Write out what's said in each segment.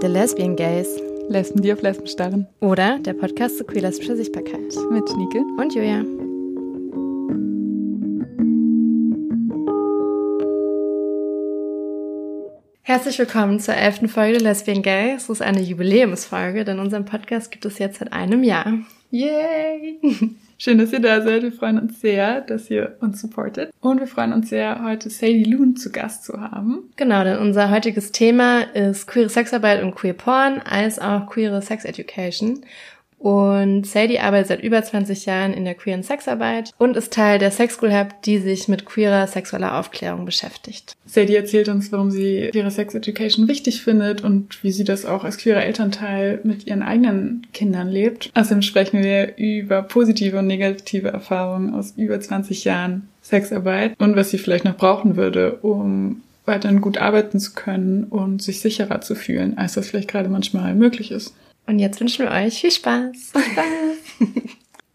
The Lesbian Gays. Lesben, die auf Lesben starren. Oder der Podcast zur queer-lesbischer Sichtbarkeit. Mit Schnieke. Und Julia. Herzlich willkommen zur elften Folge Lesbian Gay. Es ist eine Jubiläumsfolge, denn unseren Podcast gibt es jetzt seit einem Jahr. Yay! Schön, dass ihr da seid. Wir freuen uns sehr, dass ihr uns supportet. Und wir freuen uns sehr, heute Sadie Loon zu Gast zu haben. Genau, denn unser heutiges Thema ist queere Sexarbeit und queer Porn, als auch queere Sex Education. Und Sadie arbeitet seit über 20 Jahren in der queeren Sexarbeit und ist Teil der Sex School Hub, die sich mit queerer sexueller Aufklärung beschäftigt. Sadie erzählt uns, warum sie queere Sex Education wichtig findet und wie sie das auch als queerer Elternteil mit ihren eigenen Kindern lebt. Außerdem sprechen wir über positive und negative Erfahrungen aus über 20 Jahren Sexarbeit und was sie vielleicht noch brauchen würde, um weiterhin gut arbeiten zu können und sich sicherer zu fühlen, als das vielleicht gerade manchmal möglich ist. Und jetzt wünschen wir euch viel Spaß.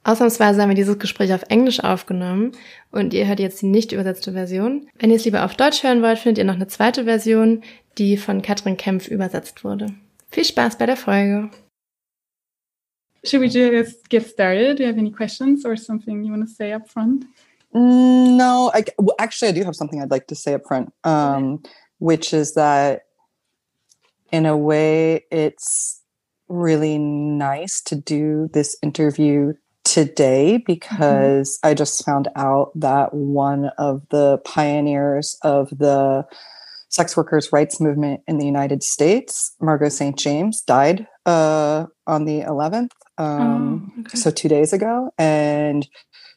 Ausnahmsweise haben wir dieses Gespräch auf Englisch aufgenommen und ihr hört jetzt die nicht übersetzte Version. Wenn ihr es lieber auf Deutsch hören wollt, findet ihr noch eine zweite Version, die von Katrin Kempf übersetzt wurde. Viel Spaß bei der Folge. Should we just get started? Do you have any questions or something you want to say up front? No, I, well, actually, I do have something I'd like to say up front, um, which is that in a way, it's really nice to do this interview today because mm-hmm. I just found out that one of the pioneers of the sex workers' rights movement in the United States, Margot St. James, died uh, on the 11th, um, oh, okay. so two days ago. And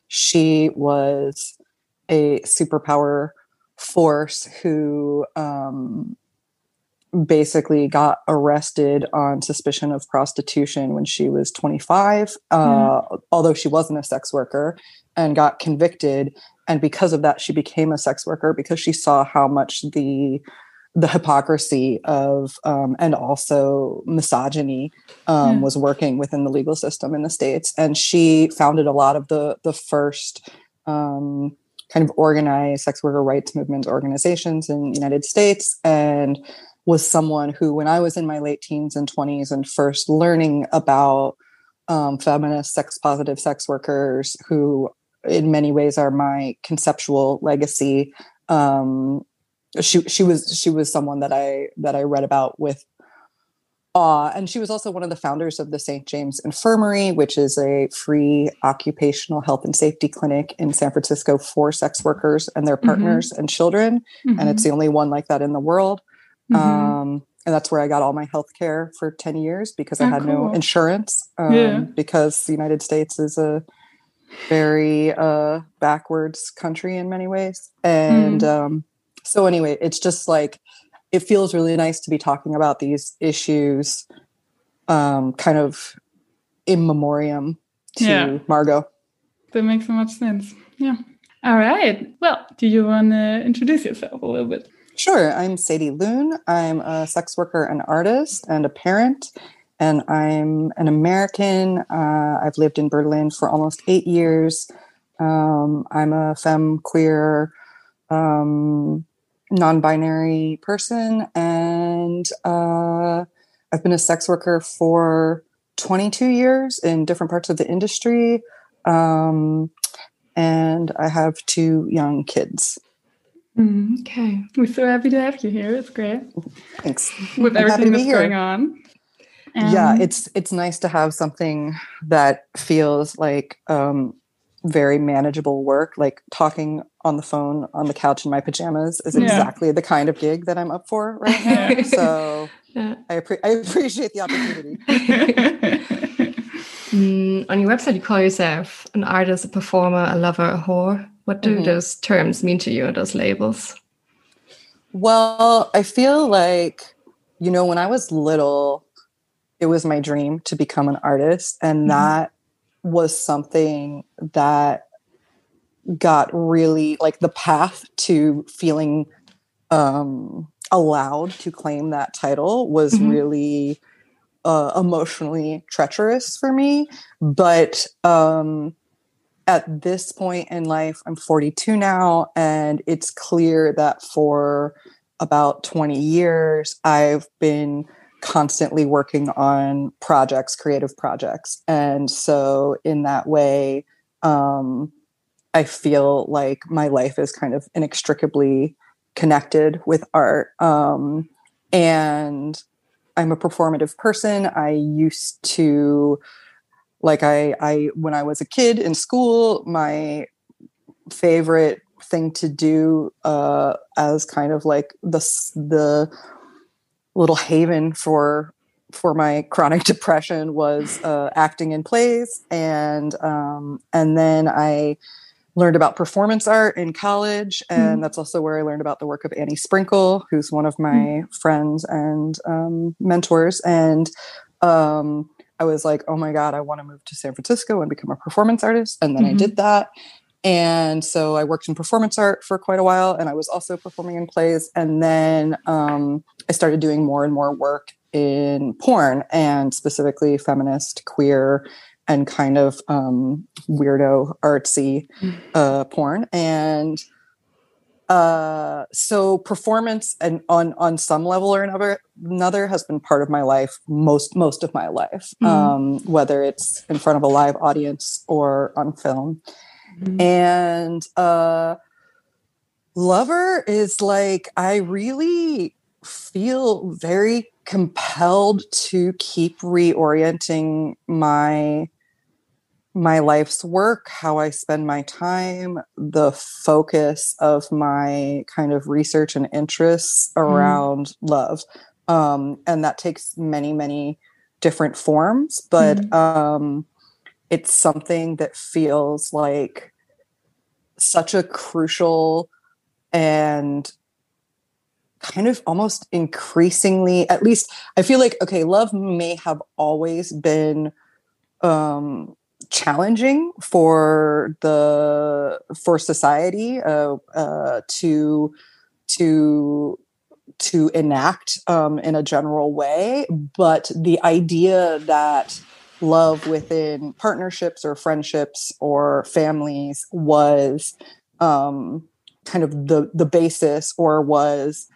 she was a superpower force who um, basically got arrested on suspicion of prostitution when she was 25, uh, mm. although she wasn't a sex worker, and got convicted. And because of that, she became a sex worker because she saw how much the the hypocrisy of um, and also misogyny um, mm. was working within the legal system in the states. And she founded a lot of the the first um, kind of organized sex worker rights movement organizations in the United States and was someone who, when I was in my late teens and 20s and first learning about um, feminist sex positive sex workers, who in many ways are my conceptual legacy, um, she she was she was someone that I that I read about with awe, and she was also one of the founders of the St. James Infirmary, which is a free occupational health and safety clinic in San Francisco for sex workers and their mm-hmm. partners mm-hmm. and children, mm-hmm. and it's mm-hmm. the only one like that in the world. Mm-hmm. Um, and that's where I got all my health care for 10 years because oh, I had cool. no insurance. Um, yeah. Because the United States is a very uh, backwards country in many ways. And mm. um, so, anyway, it's just like it feels really nice to be talking about these issues um, kind of in memoriam to yeah. Margot. That makes so much sense. Yeah. All right. Well, do you want to introduce yourself a little bit? Sure. I'm Sadie Lune. I'm a sex worker and artist and a parent, and I'm an American. Uh, I've lived in Berlin for almost eight years. Um, I'm a femme queer, um, non binary person, and uh, I've been a sex worker for 22 years in different parts of the industry. Um, and I have two young kids. Mm, okay. We're so happy to have you here. It's great. Thanks. With I'm everything that's here. going on. Um, yeah, it's it's nice to have something that feels like um, very manageable work. Like talking on the phone on the couch in my pajamas is exactly yeah. the kind of gig that I'm up for right now. so yeah. I, appre- I appreciate the opportunity. mm, on your website, you call yourself an artist, a performer, a lover, a whore. What do mm-hmm. those terms mean to you, those labels? Well, I feel like, you know, when I was little, it was my dream to become an artist. And mm-hmm. that was something that got really like the path to feeling um, allowed to claim that title was mm-hmm. really uh, emotionally treacherous for me. But um, at this point in life, I'm 42 now, and it's clear that for about 20 years, I've been constantly working on projects, creative projects. And so, in that way, um, I feel like my life is kind of inextricably connected with art. Um, and I'm a performative person. I used to, like, I, I, when I was a kid in school, my favorite thing to do uh, as kind of like the the little haven for for my chronic depression was uh, acting in plays. And um, and then I learned about performance art in college. And mm that's also where I learned about the work of Annie Sprinkle who's one of my mm friends and um, mentors. And um, I was like oh my god I want to move to San Francisco and become a performance artist and then mm-hmm. I did that and so I worked in performance art for quite a while, and I was also performing in plays. And then um, I started doing more and more work in porn, and specifically feminist, queer, and kind of um, weirdo, artsy mm. uh, porn. And uh, so performance and on on some level or another another has been part of my life most most of my life, mm. um, whether it's in front of a live audience or on film. Mm-hmm. And uh lover is like I really feel very compelled to keep reorienting my my life's work, how I spend my time, the focus of my kind of research and interests mm-hmm. around mm. love. Um, and that takes many, many different forms, but mm. um, it's something that feels like such a crucial and kind of almost increasingly at least i feel like okay love may have always been um challenging for the for society uh, uh to to to enact um, in a general way. But the idea that love within partnerships or friendships or families was um, kind of the the basis or was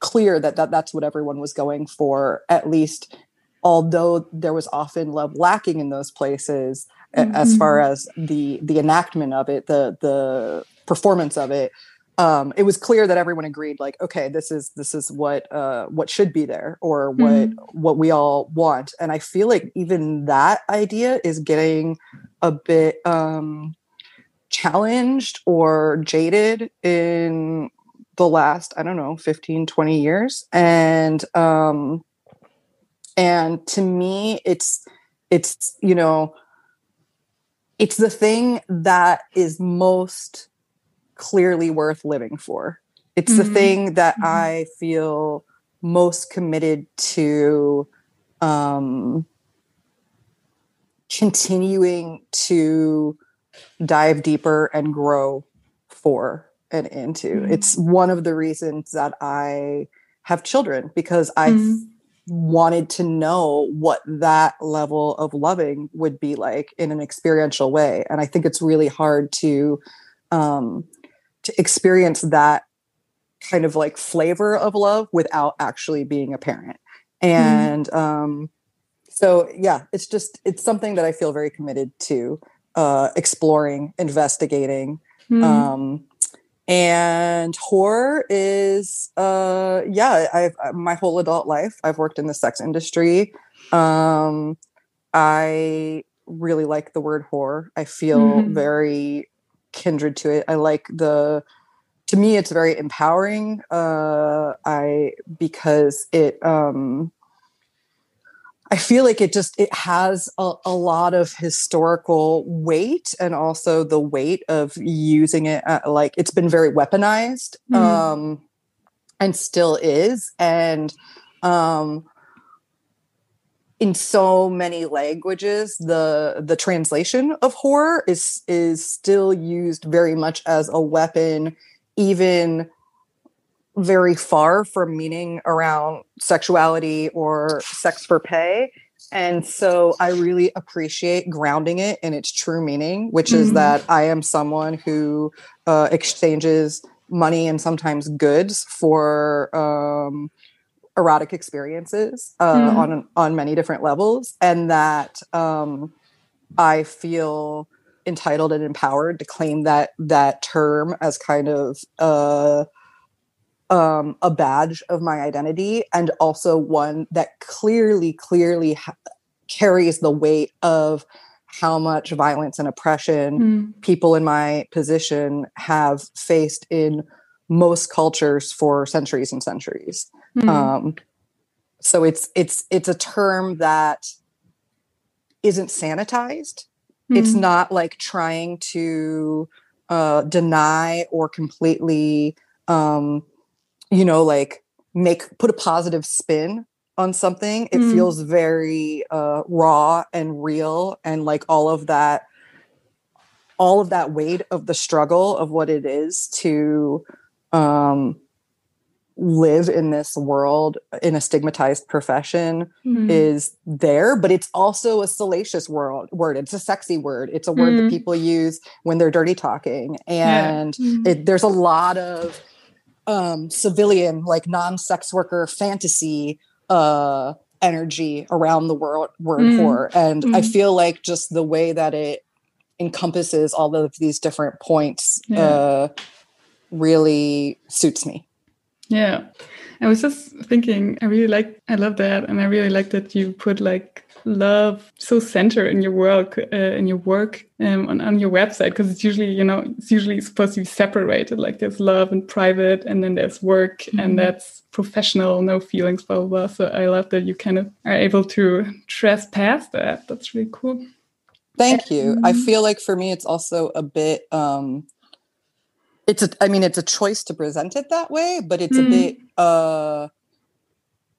clear that, that that's what everyone was going for at least although there was often love lacking in those places mm-hmm. as far as the the enactment of it the the performance of it um, it was clear that everyone agreed like okay this is this is what uh, what should be there or what mm-hmm. what we all want and i feel like even that idea is getting a bit um, challenged or jaded in the last i don't know 15 20 years and um and to me it's it's you know it's the thing that is most clearly worth living for. It's mm-hmm. the thing that mm-hmm. I feel most committed to um, continuing to dive deeper and grow for and into. Mm-hmm. It's one of the reasons that I have children because I mm-hmm. Wanted to know what that level of loving would be like in an experiential way. And I think it's really hard to um, to experience that kind of like flavor of love without actually being a parent mm-hmm. and mm. um so yeah it's just it's something that i feel very committed to uh exploring investigating mm. um and horror is uh yeah i've uh, my whole adult life i've worked in the sex industry um i really like the word horror i feel mm. very kindred to it. I like the to me it's very empowering uh I because it um I feel like it just it has a, a, lot of historical weight and also the weight of using it at, like it's been very weaponized mm-hmm. um and still is and um in so many languages the the translation of horror is is still used very much as a weapon even very far from meaning around sexuality or sex for pay and so i really appreciate grounding it in its true meaning which mm-hmm. is that i am someone who uh, exchanges money and sometimes goods for um, erotic experiences uh, mm. on on many different levels, and that um, I feel entitled and empowered to claim that that term as kind of uh, um, a badge of my identity, and also one that clearly, clearly ha- carries the weight of how much violence and oppression mm. people in my position have faced in most cultures for centuries and centuries. Mm. Um, so it's it's it's a term that isn't sanitized. Mm. It's not like trying to uh, deny or completely, um, you know, like make put a positive spin on something. It mm. feels very uh, raw and real, and like all of that, all of that weight of the struggle of what it is to um, live in this world in a stigmatized profession mm-hmm. is there but it's also a salacious world word it's a sexy word it's a word mm-hmm. that people use when they're dirty talking and yeah. mm-hmm. it, there's a lot of um, civilian like non-sex worker fantasy uh, energy around the world word mm-hmm. and i mm-hmm. feel like just the way that it encompasses all of these different points yeah. uh, really suits me. Yeah. I was just thinking, I really like, I love that. And I really like that you put like love so center in your work, uh, in your work um, on, on your website. Because it's usually, you know, it's usually supposed to be separated. Like there's love and private, and then there's work, mm -hmm. and mm-hmm. that's professional, no feelings, blah, blah, blah. So I love that you kind of are able to trespass that. That's really cool. Thank you. I feel like for me, it's also a bit, um, it's a i mean it's a choice to present it that way but it's mm. a bit uh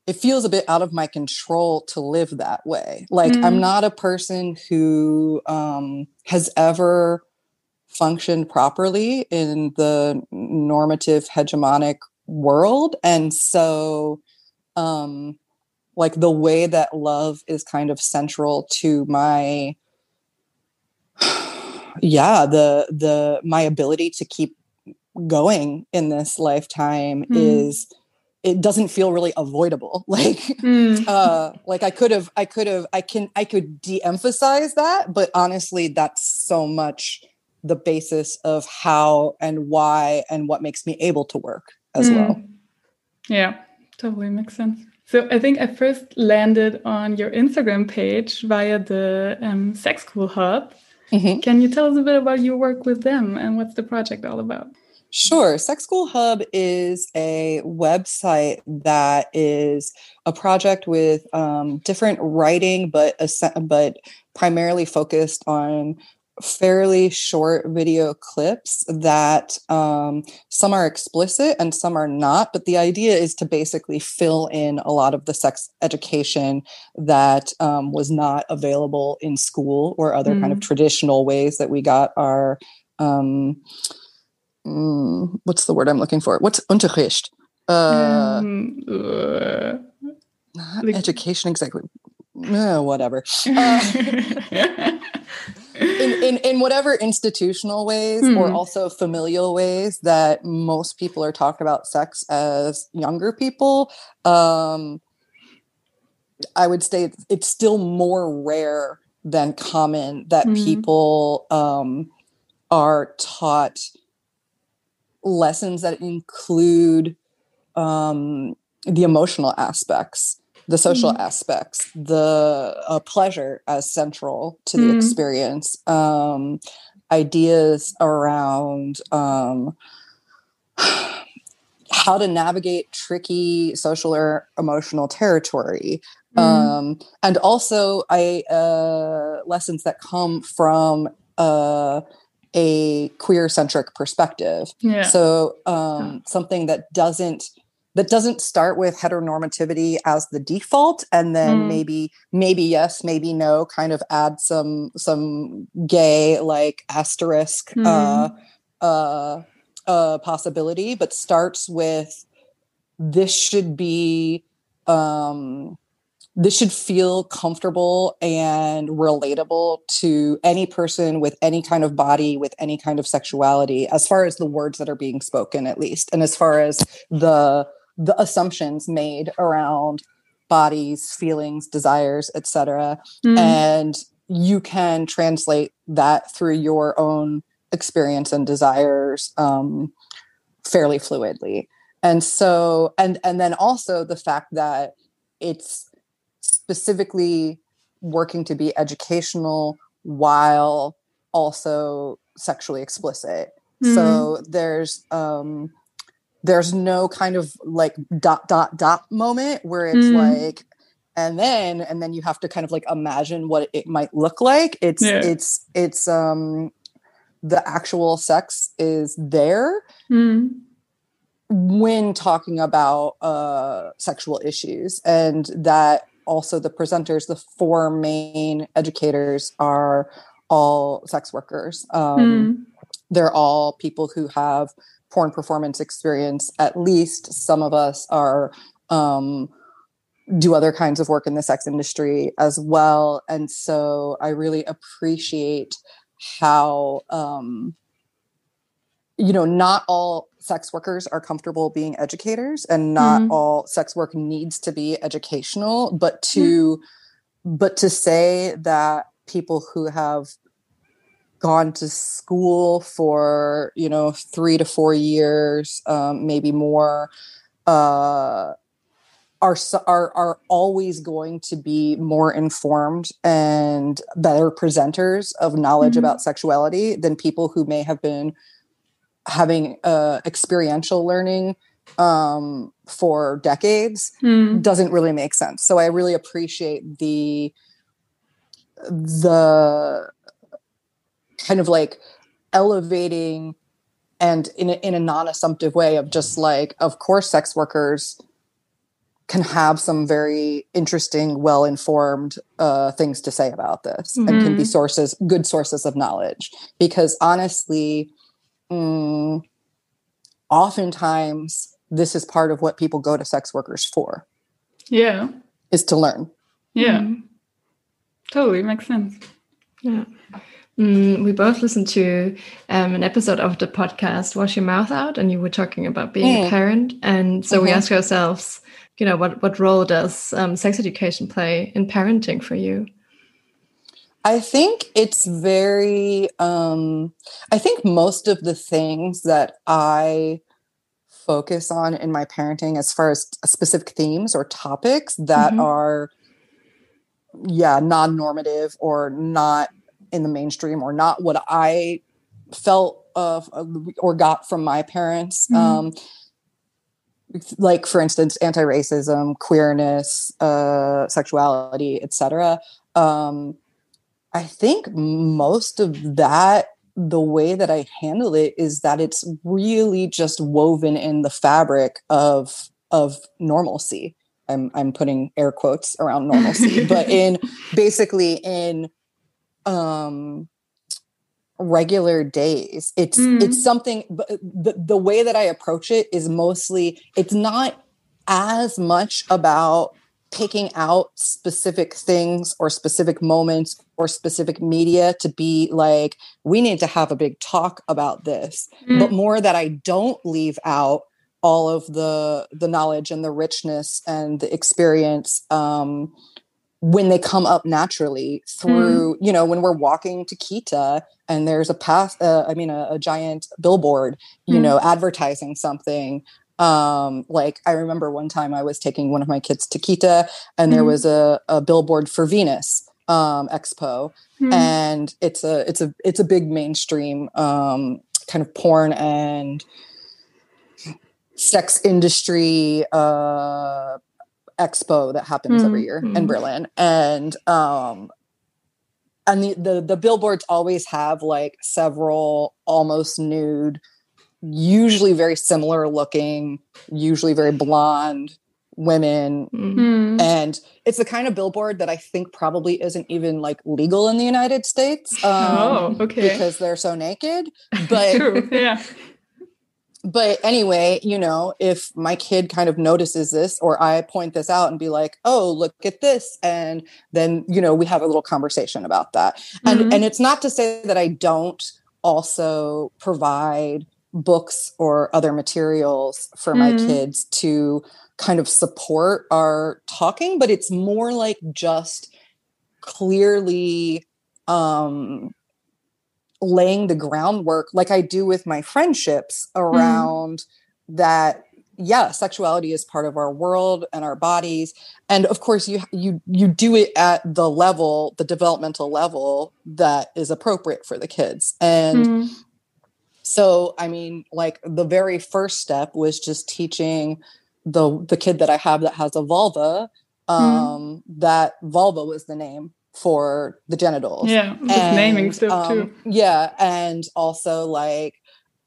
it feels a bit out of my control to live that way like mm. i'm not a person who um has ever functioned properly in the normative hegemonic world and so um like the way that love is kind of central to my yeah the the my ability to keep going in this lifetime mm. is it doesn't feel really avoidable like mm. uh like i could have i could have i can i could de-emphasize that but honestly that's so much the basis of how and why and what makes me able to work as mm. well yeah totally makes sense so I think I first landed on your Instagram page via the um, Sex School Hub. Mm -hmm. Can you tell us a bit about your work with them and what's the project all about? Sure. Sex School Hub is a website that is a project with um, different writing, but but primarily focused on fairly short video clips that um, some are explicit and some are not. But the idea is to basically fill in a lot of the sex education that um, was not available in school or other mm. kind of mm. traditional ways that we got our. Um, mm, what's the word I'm looking for? What's Unterricht? Uh, um, uh, not like, education exactly. Uh, whatever. Uh, in, in, in whatever institutional ways hmm. or also familial ways that most people are talking about sex as younger people, um, I would say it's, it's still more rare than common that hmm. people um, are taught lessons that include um, the emotional aspects, the social mm. aspects, the uh, pleasure as central to the mm. experience, um, ideas around um, how to navigate tricky social or emotional territory. Mm. Um, and also, I uh, lessons that come from uh, a queer centric perspective. Yeah. So um, something that doesn't that doesn't start with heteronormativity as the default and then mm. maybe maybe yes maybe no kind of add some some gay like asterisk mm. uh uh uh possibility but starts with this should be um this should feel comfortable and relatable to any person with any kind of body, with any kind of sexuality, as far as the words that are being spoken, at least, and as far as the the assumptions made around bodies feelings desires etc Mm. and you can translate that through your own experience and desires um, fairly fluidly and so and and then also the fact that it's specifically working to be educational while also sexually explicit so there's um there's no kind of like dot dot dot moment where it's Mm. like and then and then you have to kind of like imagine what it might look like it's Yeah. it's it's um the actual sex is there Mm. when talking about uh, sexual issues, and that also the presenters, the four main educators, are all sex workers. Um, Mm. They're all people who have porn performance experience. At least some of us are. Um, do other kinds of work in the sex industry as well and so i really appreciate how um you know not all sex workers are comfortable being educators and not Mhm. all sex work needs to be educational but to but to say that people who have gone to school for you know three to four years um, maybe more uh are are are always going to be more informed and better presenters of knowledge Mhm. about sexuality than people who may have been having uh, experiential learning um, for decades Mm. doesn't really make sense. So I really appreciate the the kind of like elevating and in a, in a non-assumptive way of just like of course sex workers can have some very interesting well-informed uh, things to say about this and can be Mhm. sources good sources of knowledge because honestly mm, oftentimes this is part of what people go to sex workers for Yeah. is to learn Yeah. Mhm. Totally makes sense. Yeah. Mm, we both listened to um, an episode of the podcast Wash Your Mouth Out, and you were talking about being a Mm. parent. And so we Mhm. asked ourselves, you know, what, what role does um, sex education play in parenting for you? I think it's very, um, I think most of the things that I focus on in my parenting, as far as specific themes or topics that Mhm. are, yeah, non normative or not in the mainstream or not what I felt of or got from my parents. Mhm. Um, like for instance anti-racism queerness uh sexuality etc um i think most of that the way that i handle it is that it's really just woven in the fabric of of normalcy i'm i'm putting air quotes around normalcy but in basically in um regular days it's Mm. it's something but the, the way that i approach it is mostly it's not as much about picking out specific things or specific moments or specific media to be like we need to have a big talk about this Mm. but more that i don't leave out all of the the knowledge and the richness and the experience um when they come up naturally through you know when we're walking to kita and there's a path uh, i mean a, a giant billboard you Mm. know advertising something um like i remember one time i was taking one of my kids to kita and there Mhm. was a, a billboard for venus um expo Mm. and it's a it's a it's a big mainstream um kind of porn and sex industry uh expo that happens every Mm, year in Berlin. And um and the, the the billboards always have like several almost nude usually very similar looking usually very blonde women Mm. Mm. and it's the kind of billboard that I think probably isn't even like legal in the United States. Um, oh, okay. Because they're so naked. But True. Yeah. but anyway, you know, if my kid kind of notices this or I point this out and be like, "Oh, look at this." And then, you know, we have a little conversation about that. And Mhm. and it's not to say that I don't also provide books or other materials for my Mhm. kids to kind of support our talking but it's more like just clearly um laying the groundwork like i do with my friendships around that yeah sexuality is part of our world and our bodies and of course you you you do it at the level the developmental level that is appropriate for the kids and Mm. so i mean like the very first step was just teaching the the kid that i have that has a vulva um that vulva was the name for the genitals Yeah, naming and, stuff um, too. Yeah, and also like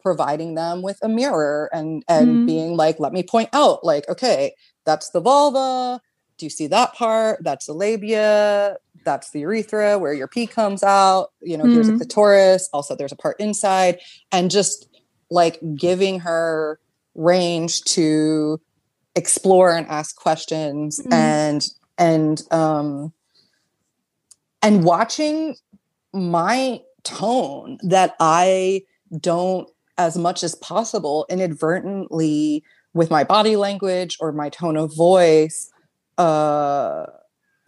providing them with a mirror and and Mhm. being like, let me point out, like, okay, that's the vulva. Do you see that part? That's the labia. That's the urethra where your pee comes out. You know, here's a Mhm. clitoris. Also, there's a part inside, and just like giving her range to explore and ask questions Mhm. and and um and watching my tone that I don't as much as possible inadvertently with my body language or my tone of voice uh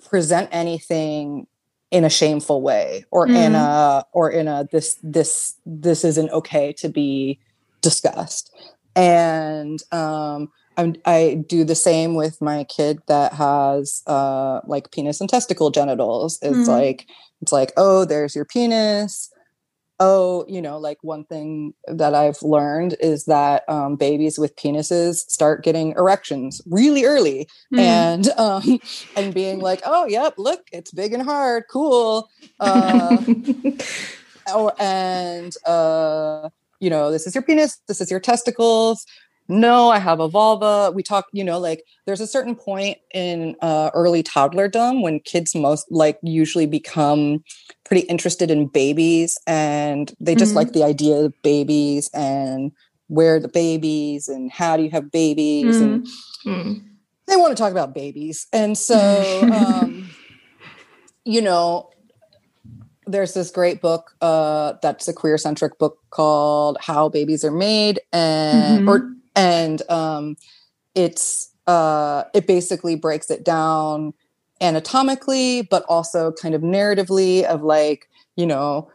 present anything in a shameful way or in Mhm. a or in a this this this isn't okay to be discussed and um I'm, I do the same with my kid that has uh, like penis and testicle genitals. It's Mhm. like it's like oh, there's your penis. Oh, you know, like one thing that I've learned is that um, babies with penises start getting erections really early, Mm. and um, and being like, oh, yep, look, it's big and hard, cool. Uh, oh, and uh, you know, this is your penis, this is your testicles. No, I have a vulva. We talk, you know, like there's a certain point in uh, early toddlerdom when kids most like usually become pretty interested in babies and they just Mhm. like the idea of babies and where the babies and how do you have babies and Mm. they want to talk about babies. And so, um, you know, there's this great book uh, that's a queer centric book called How Babies Are Made, and or and um, it's uh, it basically breaks it down anatomically, but also kind of narratively of like you know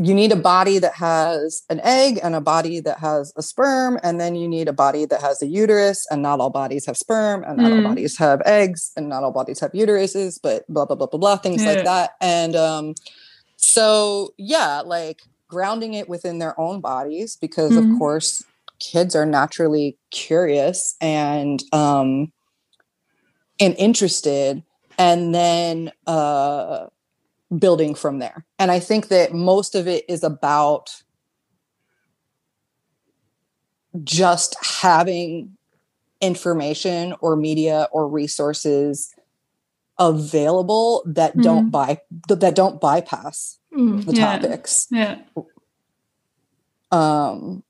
you need a body that has an egg and a body that has a sperm and then you need a body that has a uterus and not all bodies have sperm and not Mm. all bodies have eggs and not all bodies have uteruses but blah blah blah blah blah things Yeah. like that and um so yeah like grounding it within their own bodies because Mhm. of course kids are naturally curious and um and interested and then uh building from there. And I think that most of it is about just having information or media or resources available that don't by that don't bypass Mm. the Yeah. topics. Yeah. Um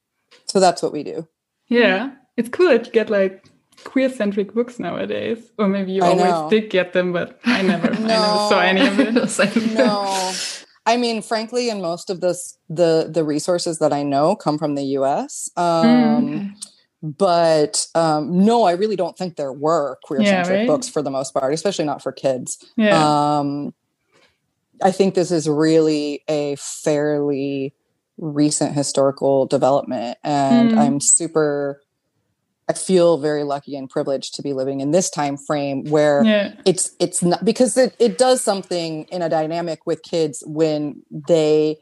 so that's what we do. Yeah. It's cool that you get like queer centric books nowadays. Or maybe you I always know. did get them, but I never, I never saw any of it. Same. no i mean frankly and most of this the the resources that i know come from the us um Okay. but um no i really don't think there were queer Yeah, centric right? books for the most part especially not for kids Yeah. um i think this is really a fairly recent historical development and Mm. i'm super i feel very lucky and privileged to be living in this time frame where yeah. it's it's not because it, it does something in a dynamic with kids when they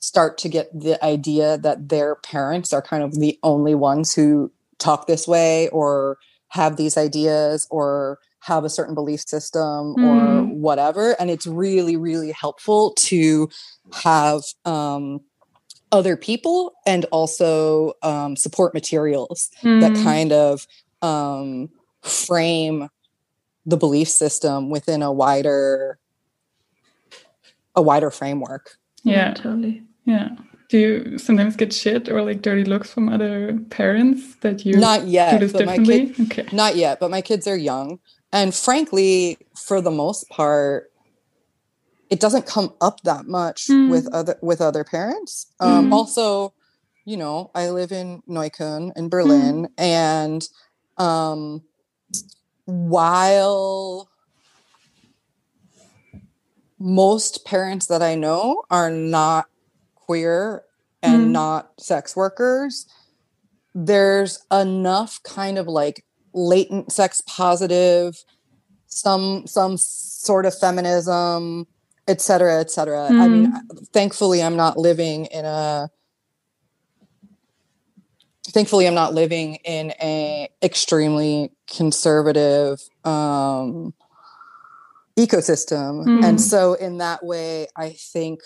start to get the idea that their parents are kind of the only ones who talk this way or have these ideas or have a certain belief system or Mm. whatever and it's really really helpful to have um other people and also um, support materials that Mm. kind of um, frame the belief system within a wider a wider framework Yeah. totally. Yeah. Do you sometimes get shit or like dirty looks from other parents that you not yet do this but my differently? kid okay. not yet but my kids are young and frankly for the most part it doesn't come up that much Mm. with other with other parents um Mm. also you know, I live in Neukölln in Berlin, mm. and um, while most parents that I know are not queer and mm. not sex workers, there's enough kind of like latent sex positive, some some sort of feminism, et cetera, et cetera. Mm. I mean, mm. thankfully, I'm not living in a thankfully i'm not living in a extremely conservative um, ecosystem mm. and so in that way i think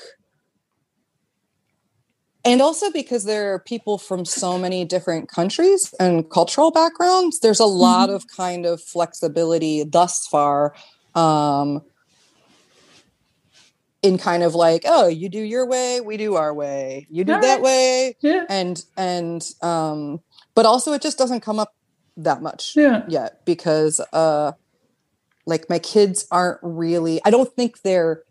and also because there are people from so many different countries and cultural backgrounds there's a lot mm. of kind of flexibility thus far um, in kind of like oh you do your way we do our way you do All that right. way yeah. and and um but also it just doesn't come up that much yeah. yet because uh like my kids aren't really i don't think they're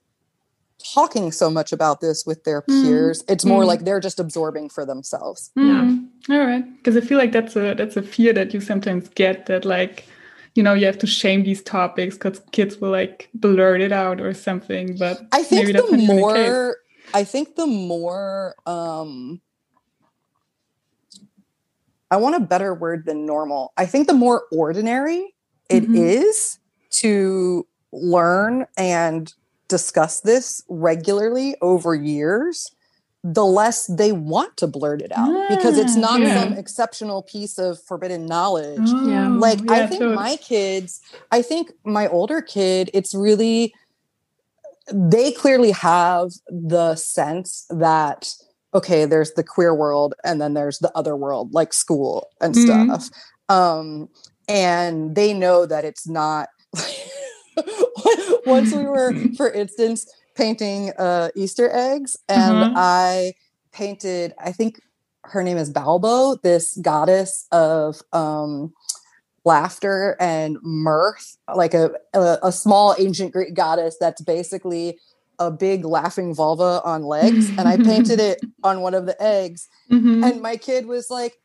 talking so much about this with their mm. peers mm. it's more mm. like they're just absorbing for themselves mm. yeah all right because i feel like that's a that's a fear that you sometimes get that like you know you have to shame these topics because kids will like blurt it out or something but i think the more the i think the more um i want a better word than normal i think the more ordinary it mm-hmm. is to learn and discuss this regularly over years the less they want to blurt it out yeah, because it's not yeah. some exceptional piece of forbidden knowledge. Oh, yeah. Like I think totally. my kids, I think my older kid, it's really they clearly have the sense that okay, there's the queer world and then there's the other world like school and mm-hmm. stuff. Um and they know that it's not once we were for instance painting uh, Easter eggs, and mm-hmm. I painted. I think her name is Baubo, this goddess of um, laughter and mirth, like a, a, a small ancient Greek goddess that's basically a big laughing vulva on legs, and I painted it on one of the eggs. Mm-hmm. And my kid was like,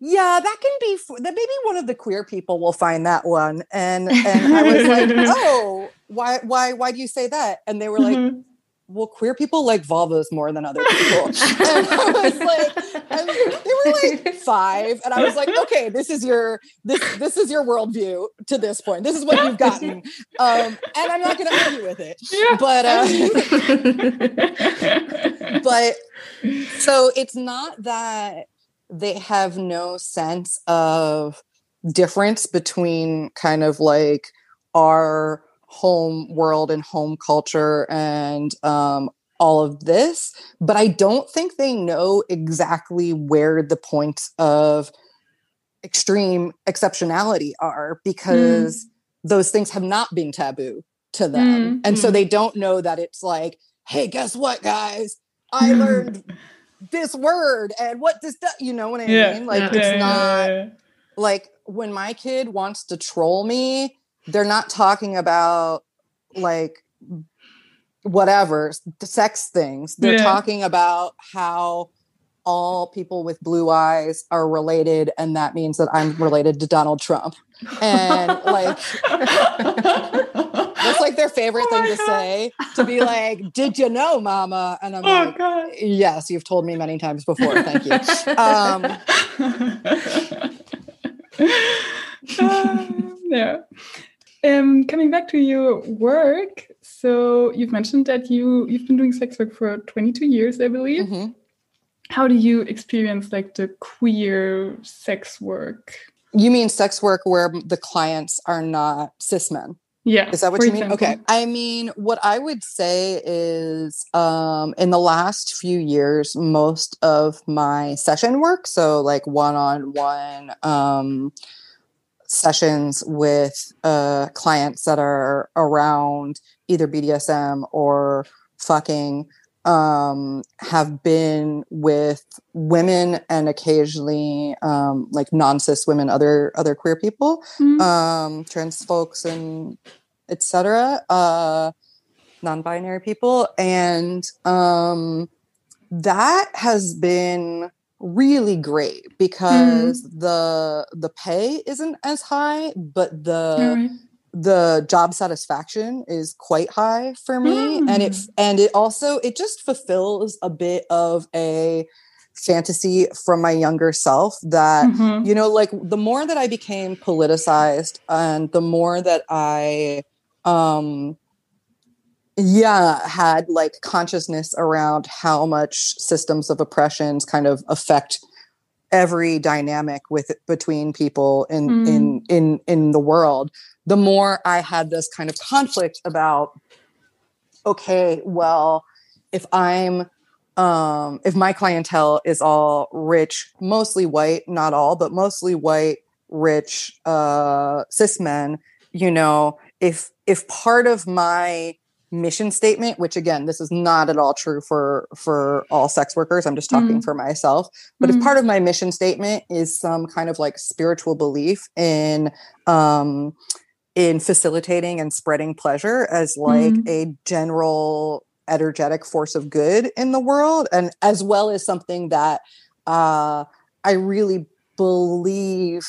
yeah, that can be that maybe one of the queer people will find that one. And and I was like, oh, why why why do you say that? And they were like, mm-hmm. well, queer people like vulvas more than other people. and I was like, they were like five, and I was like, okay, this is your this this is your worldview to this point. This is what you've gotten, um, and I'm not going to argue with it. Yeah. But uh, but so it's not that they have no sense of difference between kind of like our home world and home culture and um, all of this but i don't think they know exactly where the points of extreme exceptionality are because mm. those things have not been taboo to them mm. and so mm. they don't know that it's like hey guess what guys i learned this word and what does that you know what I yeah, mean? Like yeah, it's not like when my kid wants to troll me, they're not talking about like whatever sex things. They're talking about how all people with blue eyes are related and that means that I'm related to Donald Trump. And like that's like their favorite oh thing to God. say to be like, "Did you know, Mama?" And I'm oh like, God. "Yes, you've told me many times before. Thank you." Um, uh, yeah. Um, coming back to your work, so you've mentioned that you you've been doing sex work for 22 years, I believe. Mm-hmm. How do you experience like the queer sex work? You mean sex work where the clients are not cis men? Yeah. Is that what you example. mean? Okay. I mean, what I would say is um, in the last few years, most of my session work, so like one on one sessions with uh, clients that are around either BDSM or fucking um, have been with women and occasionally um, like non-cis women, other other queer people, mm-hmm. um, trans folks, and etc. Uh, non-binary people, and um, that has been really great because mm. the the pay isn't as high, but the right. the job satisfaction is quite high for me, mm. and it mm. and it also it just fulfills a bit of a fantasy from my younger self that mm-hmm. you know like the more that i became politicized and the more that i um yeah had like consciousness around how much systems of oppressions kind of affect every dynamic with between people in mm. in in in the world the more i had this kind of conflict about okay well if i'm um if my clientele is all rich mostly white not all but mostly white rich uh cis men you know if if part of my mission statement which again this is not at all true for for all sex workers i'm just talking mm-hmm. for myself but mm-hmm. if part of my mission statement is some kind of like spiritual belief in um in facilitating and spreading pleasure as like mm-hmm. a general energetic force of good in the world and as well as something that uh i really believe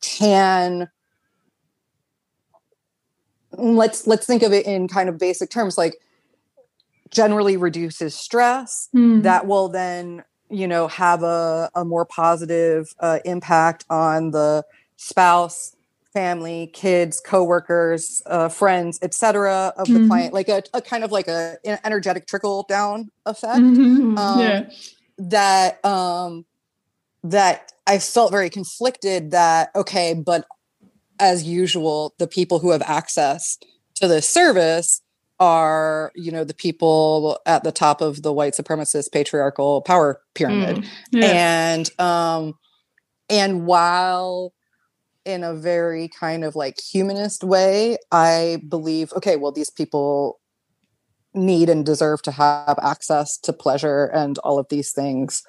can let's let's think of it in kind of basic terms like generally reduces stress mm. that will then you know have a, a more positive uh, impact on the spouse family kids coworkers uh, friends etc of the mm. client like a, a, kind of like a an energetic trickle down effect mm-hmm. um, yeah. that um that i felt very conflicted that okay but as usual, the people who have access to this service are, you know, the people at the top of the white supremacist patriarchal power pyramid. Mm, yeah. And um and while in a very kind of like humanist way, I believe, okay, well, these people need and deserve to have access to pleasure and all of these things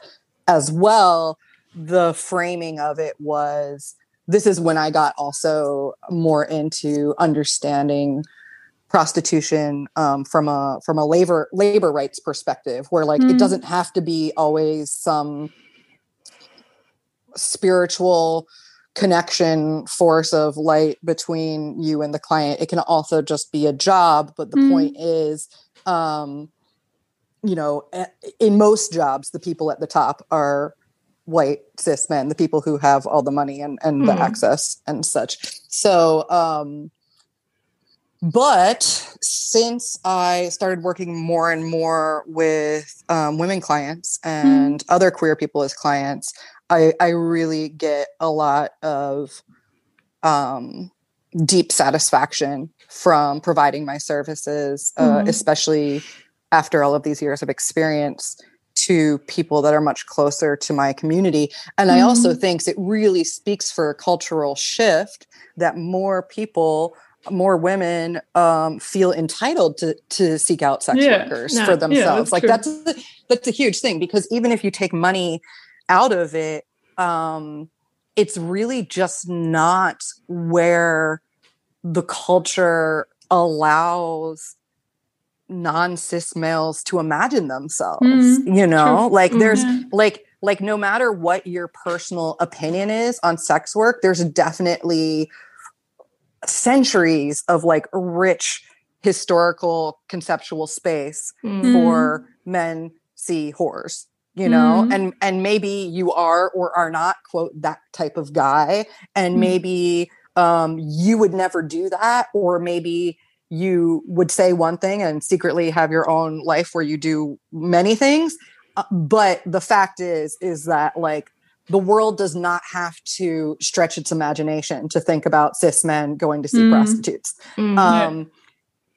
as well. The framing of it was this is when I got also more into understanding prostitution um, from a from a labor labor rights perspective, where like mm. it doesn't have to be always some spiritual connection force of light between you and the client. It can also just be a job, but the mm. point is um, you know, in most jobs, the people at the top are white cis men, the people who have all the money and, and mm. the hmm. access and such. So, um, but since I started working more and more with um, women clients and mm. other queer people as clients, I, I really get a lot of um, deep satisfaction from providing my services, uh, mm. especially after all of these years of experience to people that are much closer to my community. And mm-hmm. I also mm-hmm. think it really speaks for a cultural shift that more people more women um, feel entitled to to seek out sex yeah, workers for themselves. Yeah, like true. that's a, that's a huge thing because even if you take money out of it, um, it's really just not where the culture allows non-cis males to imagine themselves mm, you know true. like there's mm-hmm. like like no matter what your personal opinion is on sex work there's definitely centuries of like rich historical conceptual space mm. for men see whores you know mm. and and maybe you are or are not quote that type of guy and mm. maybe um you would never do that or maybe you would say one thing and secretly have your own life where you do many things uh, but the fact is is that like the world does not have to stretch its imagination to think about cis men going to see mm. prostitutes mm, um, yeah.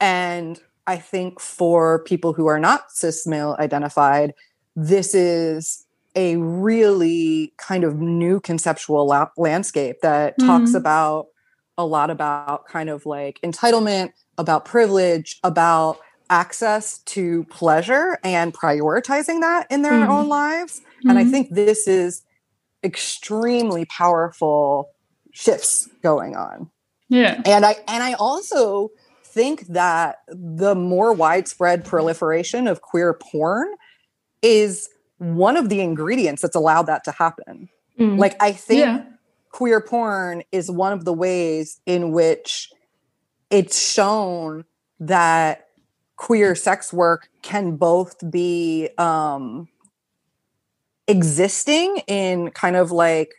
and i think for people who are not cis male identified this is a really kind of new conceptual la- landscape that mm. talks about a lot about kind of like entitlement about privilege, about access to pleasure and prioritizing that in their mm-hmm. own lives. Mm-hmm. And I mm-hmm. think this is extremely powerful shifts going on. Yeah. And I and I also think that the more widespread proliferation of queer porn is one of the ingredients that's allowed that to happen. Mm. Like I think yeah. queer porn is one of the ways in which it's shown that queer sex work can both be um existing in kind of like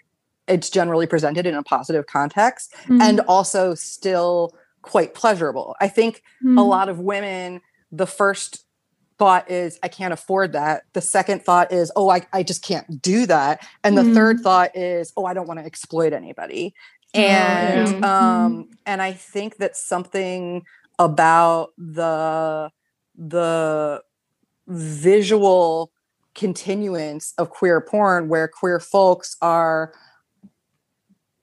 it's generally presented in a positive context mm-hmm. and also still quite pleasurable. I think mm-hmm. a lot of women, the first thought is, I can't afford that. The second thought is, oh, I, I just can't do that. And the mm-hmm. third thought is, oh, I don't want to exploit anybody. Oh, and yeah. um, mm-hmm. and I think that something about the the visual continuance of queer porn where queer folks are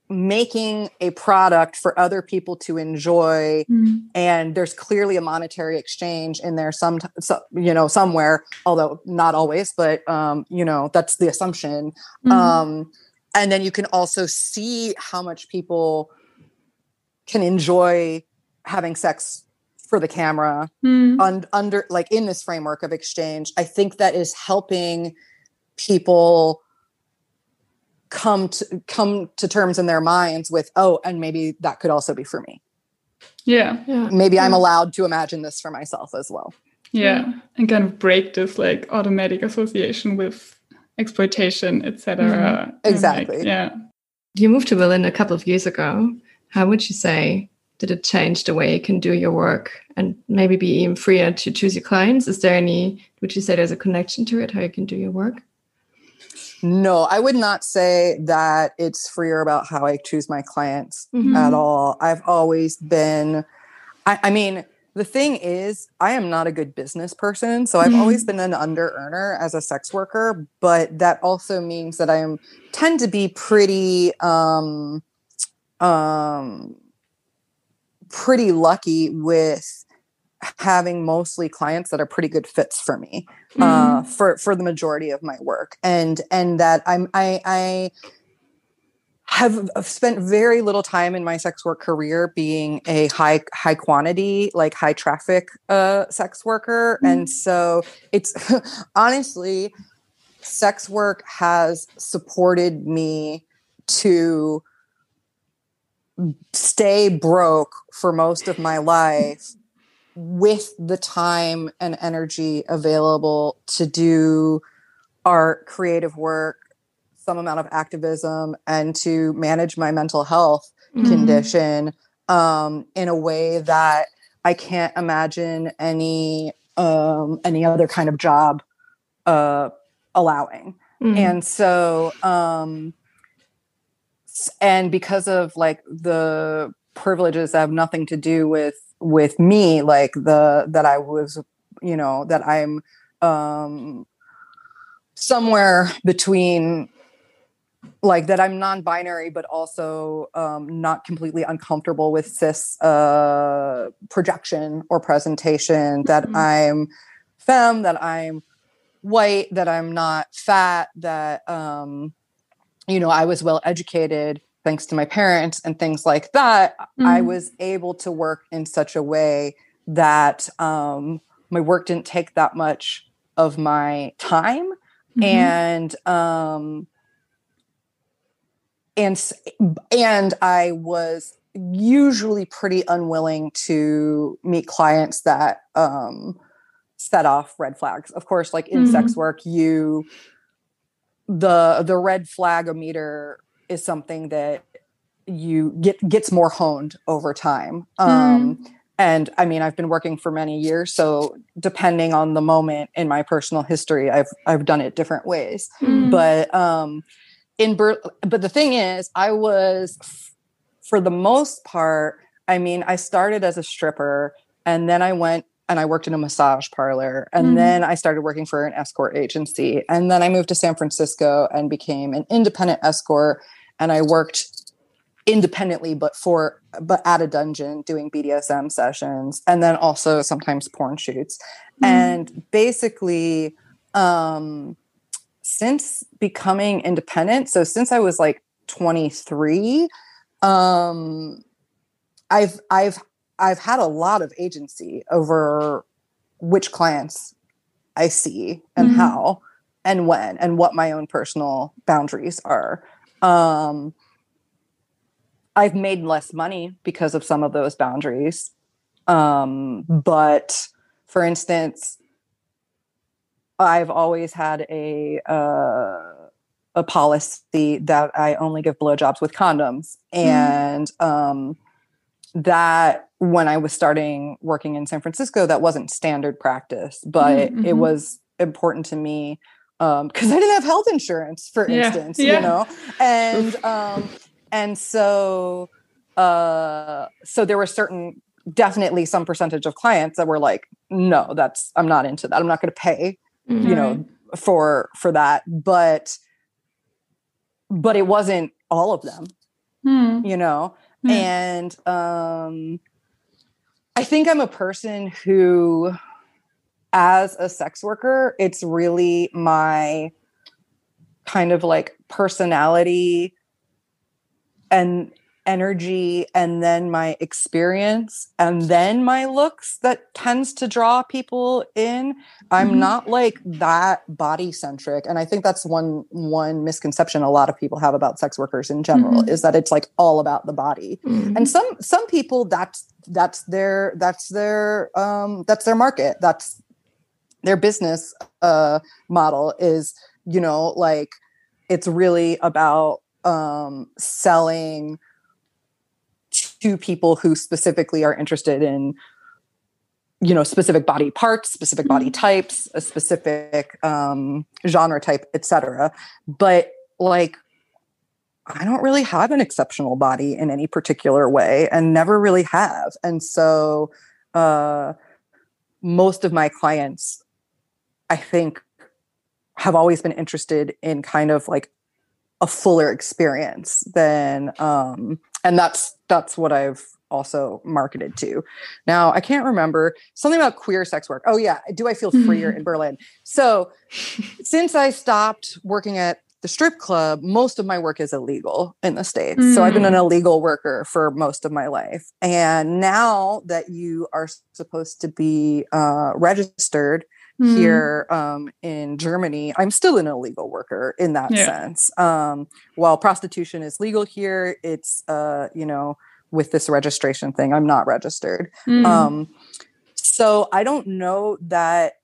making a product for other people to enjoy mm. and there's clearly a monetary exchange in there some so, you know somewhere although not always but um you know that's the assumption mm. um and then you can also see how much people can enjoy having sex for the camera mm. un- under like in this framework of exchange i think that is helping people come to come to terms in their minds with oh and maybe that could also be for me yeah, yeah. maybe yeah. i'm allowed to imagine this for myself as well yeah and kind of break this like automatic association with exploitation etc mm-hmm. exactly like, yeah you moved to berlin a couple of years ago how would you say did it change the way you can do your work and maybe be even freer to choose your clients is there any would you say there's a connection to it how you can do your work no, I would not say that it's freer about how I choose my clients mm-hmm. at all. I've always been, I, I, mean, the thing is, I am not a good business person. So I've mm-hmm. always been an under earner as a sex worker, but that also means that I am tend to be pretty, um, um, pretty lucky with having mostly clients that are pretty good fits for me mm. uh, for for the majority of my work, and and that I'm I I have spent very little time in my sex work career being a high high quantity like high traffic uh, sex worker, mm. and so it's honestly sex work has supported me to stay broke for most of my life with the time and energy available to do art, creative work, some amount of activism, and to manage my mental health mm-hmm. condition um, in a way that I can't imagine any um, any other kind of job uh, allowing. Mm-hmm. And so, um, and because of like the privileges that have nothing to do with with me like the that i was you know that i'm um somewhere between like that i'm non-binary but also um, not completely uncomfortable with cis uh, projection or presentation that mm-hmm. i'm femme that i'm white that i'm not fat that um, you know i was well educated thanks to my parents and things like that, mm-hmm. I was able to work in such a way that um, my work didn't take that much of my time. Mm-hmm. And um, and and I was usually pretty unwilling to meet clients that um, set off red flags. Of course, like in mm-hmm. sex work, you the the red flag meter is something that you get gets more honed over time. Um, mm. And I mean, I've been working for many years, so depending on the moment in my personal history, I've I've done it different ways. Mm. But um, in Ber- but the thing is, I was for the most part. I mean, I started as a stripper, and then I went and I worked in a massage parlor. And mm then I started working for an escort agency. And then I moved to San Francisco and became an independent escort and I worked independently but for but at a dungeon doing BDSM sessions and then also sometimes porn shoots. Mm. And basically um since becoming independent, so since I was like 23, um I've I've I've had a lot of agency over which clients I see and mm-hmm. how and when and what my own personal boundaries are. Um, I've made less money because of some of those boundaries. Um, but for instance, I've always had a uh, a policy that I only give blowjobs with condoms, mm. and um, that when I was starting working in San Francisco, that wasn't standard practice, but mm-hmm. it was important to me because um, I didn't have health insurance, for yeah. instance, yeah. you know, and um, and so uh, so there were certain definitely some percentage of clients that were like, no, that's I'm not into that. I'm not going to pay, mm-hmm. you know, for for that. But but it wasn't all of them, mm. you know, mm. and um, I think I'm a person who as a sex worker, it's really my kind of like personality and energy and then my experience and then my looks that tends to draw people in i'm mm-hmm. not like that body centric and i think that's one one misconception a lot of people have about sex workers in general mm-hmm. is that it's like all about the body mm-hmm. and some some people that's that's their that's their um that's their market that's their business uh, model is you know like it's really about um, selling to people who specifically are interested in you know specific body parts specific body mm-hmm. types a specific um, genre type etc but like i don't really have an exceptional body in any particular way and never really have and so uh, most of my clients I think have always been interested in kind of like a fuller experience than um and that's that's what I've also marketed to. Now, I can't remember something about queer sex work. Oh yeah, do I feel freer in Berlin? So, since I stopped working at the strip club, most of my work is illegal in the States. Mm. So I've been an mm. illegal worker for most of my life. And now that you are supposed to be uh, registered mm. here um, in Germany, I'm still an illegal worker in that yeah. sense. Um, while prostitution is legal here, it's uh, you know with this registration thing, I'm not registered. Mm. Um, so I don't know that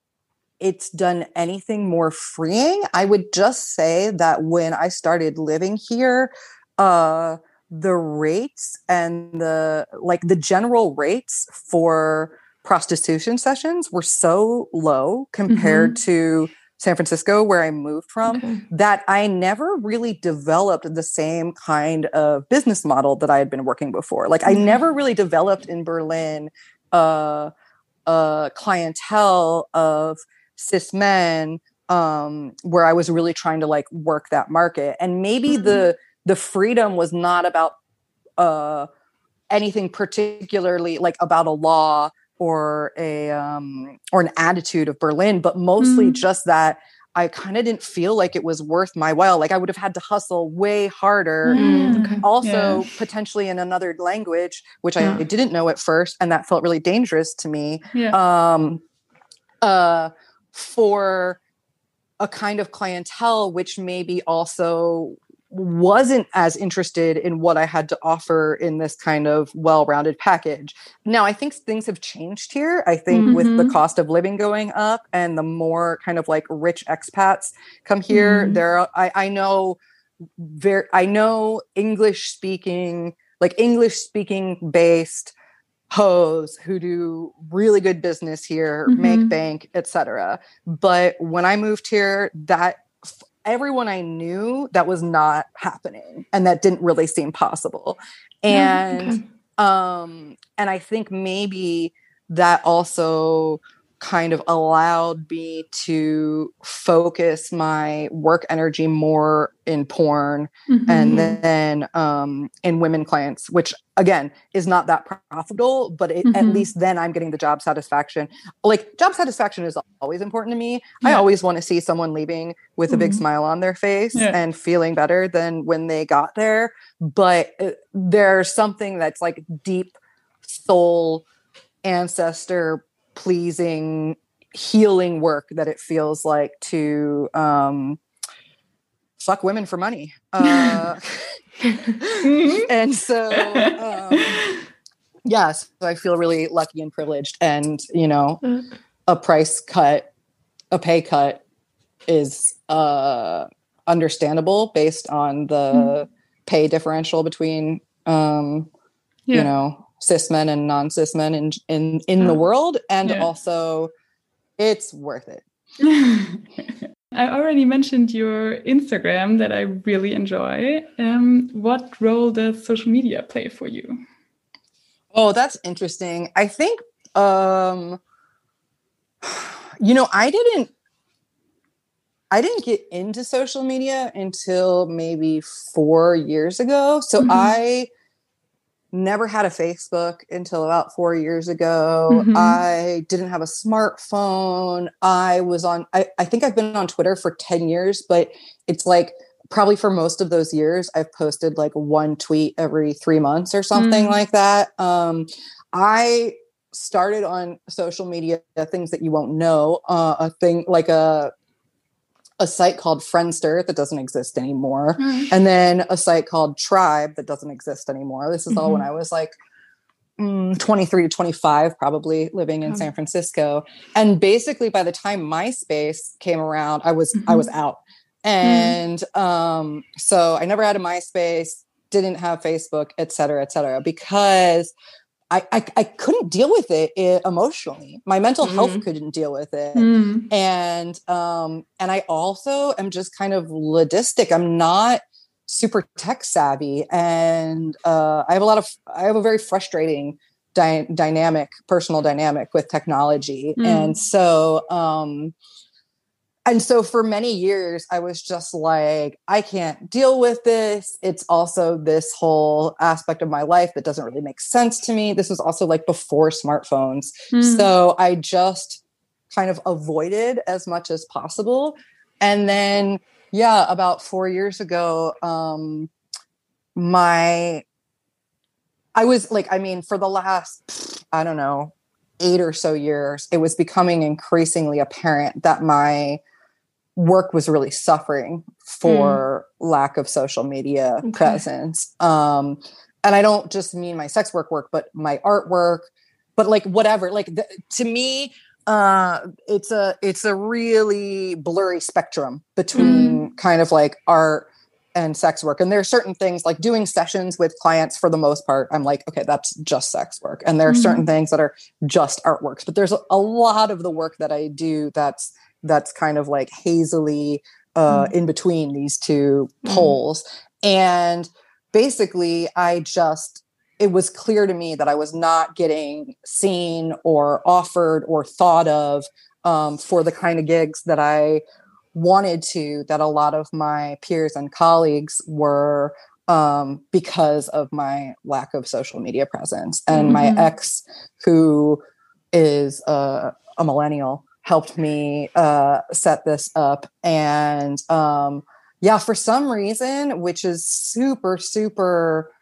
it's done anything more freeing. I would just say that when I started living here, uh, the rates and the like the general rates for prostitution sessions were so low compared mm-hmm. to San Francisco, where I moved from, okay. that I never really developed the same kind of business model that I had been working before. Like, mm-hmm. I never really developed in Berlin uh, a clientele of cis men um, where I was really trying to like work that market. And maybe mm-hmm. the the freedom was not about uh, anything particularly like about a law or a um, or an attitude of Berlin, but mostly mm. just that I kind of didn't feel like it was worth my while. Like I would have had to hustle way harder. Mm, okay. Also, yeah. potentially in another language, which yeah. I didn't know at first, and that felt really dangerous to me. Yeah. Um, uh, for a kind of clientele, which maybe also wasn't as interested in what I had to offer in this kind of well rounded package. Now, I think things have changed here. I think mm-hmm. with the mm-hmm. cost of living going up and the more kind of like rich expats come here, mm-hmm. there, I, I know very, I know English speaking, like English speaking based hoes who do really good business here, mm-hmm. make bank, etc. But when I moved here, that everyone I knew that was not happening and that didn't really seem possible. And okay. um and I think maybe that also kind of allowed me to focus my work energy more in porn mm-hmm. and then um, in women clients, which again is not that profitable, but it, mm-hmm. at least then I'm getting the job satisfaction. Like job satisfaction is always important to me. Yeah. I always want to see someone leaving with mm-hmm. a big mm-hmm. smile on their face yeah. and feeling better than when they got there. But uh, there's something that's like deep soul ancestor pleasing healing work that it feels like to um, fuck women for money. Uh, and so, um, yes, so I feel really lucky and privileged. And, you know, Mm. a price cut, a pay cut is uh, understandable based on the pay differential between, um, Yeah. you know, cis men and non cis men in, in, in the world. And Yeah. also, it's worth it. I already mentioned your Instagram that I really enjoy. Um, what role does social media play for you? Oh, that's interesting. I think um you know, I didn't I didn't get into social media until maybe 4 years ago. So Mhm. I never had a Facebook until about 4 years ago. Mhm. I didn't have a smartphone. I was on I I think I've been on Twitter for 10 years, but it's like probably for most of those years I've posted like one tweet every 3 months or something Mm. like that. Um I started on social media things that you won't know uh, a thing like a a site called friendster that doesn't exist anymore and then a site called tribe that doesn't exist anymore. This is all when Mhm. i was like mm, 23 to 25 probably living in Oh. san francisco. And basically by the time myspace came around i was i was out. And um so i never had a myspace didn't have facebook et cetera et cetera because I, I, I couldn't deal with it eh, emotionally. My mental health Mhm. couldn't deal with it Mm. and um and i also am just kind of logistic i'm not super tech savvy and uh i have a lot of i have a very frustrating dy- dynamic personal dynamic with technology Mm. and so um and so for many years i was just like i can't deal with this it's also this whole aspect of my life that doesn't really make sense to me this was also like before smartphones Mm. so I just kind of avoided as much as possible. And then, yeah, about four years ago, um, my, I was like, I mean, for the last, I don't know, eight or so years, it was becoming increasingly apparent that my work was really suffering for lack of social media Okay. presence. Um, and I don't just mean my sex work work, but my artwork, but like whatever. Like the, to me, uh, it's a it's a really blurry spectrum between kind of like art and sex work. And there are certain things like doing sessions with clients for the most part. I'm like, okay, that's just sex work. And there are certain things that are just artworks. But there's a, a lot of the work that I do that's that's kind of like hazily uh, in between these two Mm. poles. And basically, I just it was clear to me that I was not getting seen or offered or thought of um, for the kind of gigs that I wanted to, that a lot of my peers and colleagues were um, because of my lack of social media presence. And my Mhm. ex, who is a, a millennial, helped me uh, set this up. And um, yeah, for some reason, which is super, super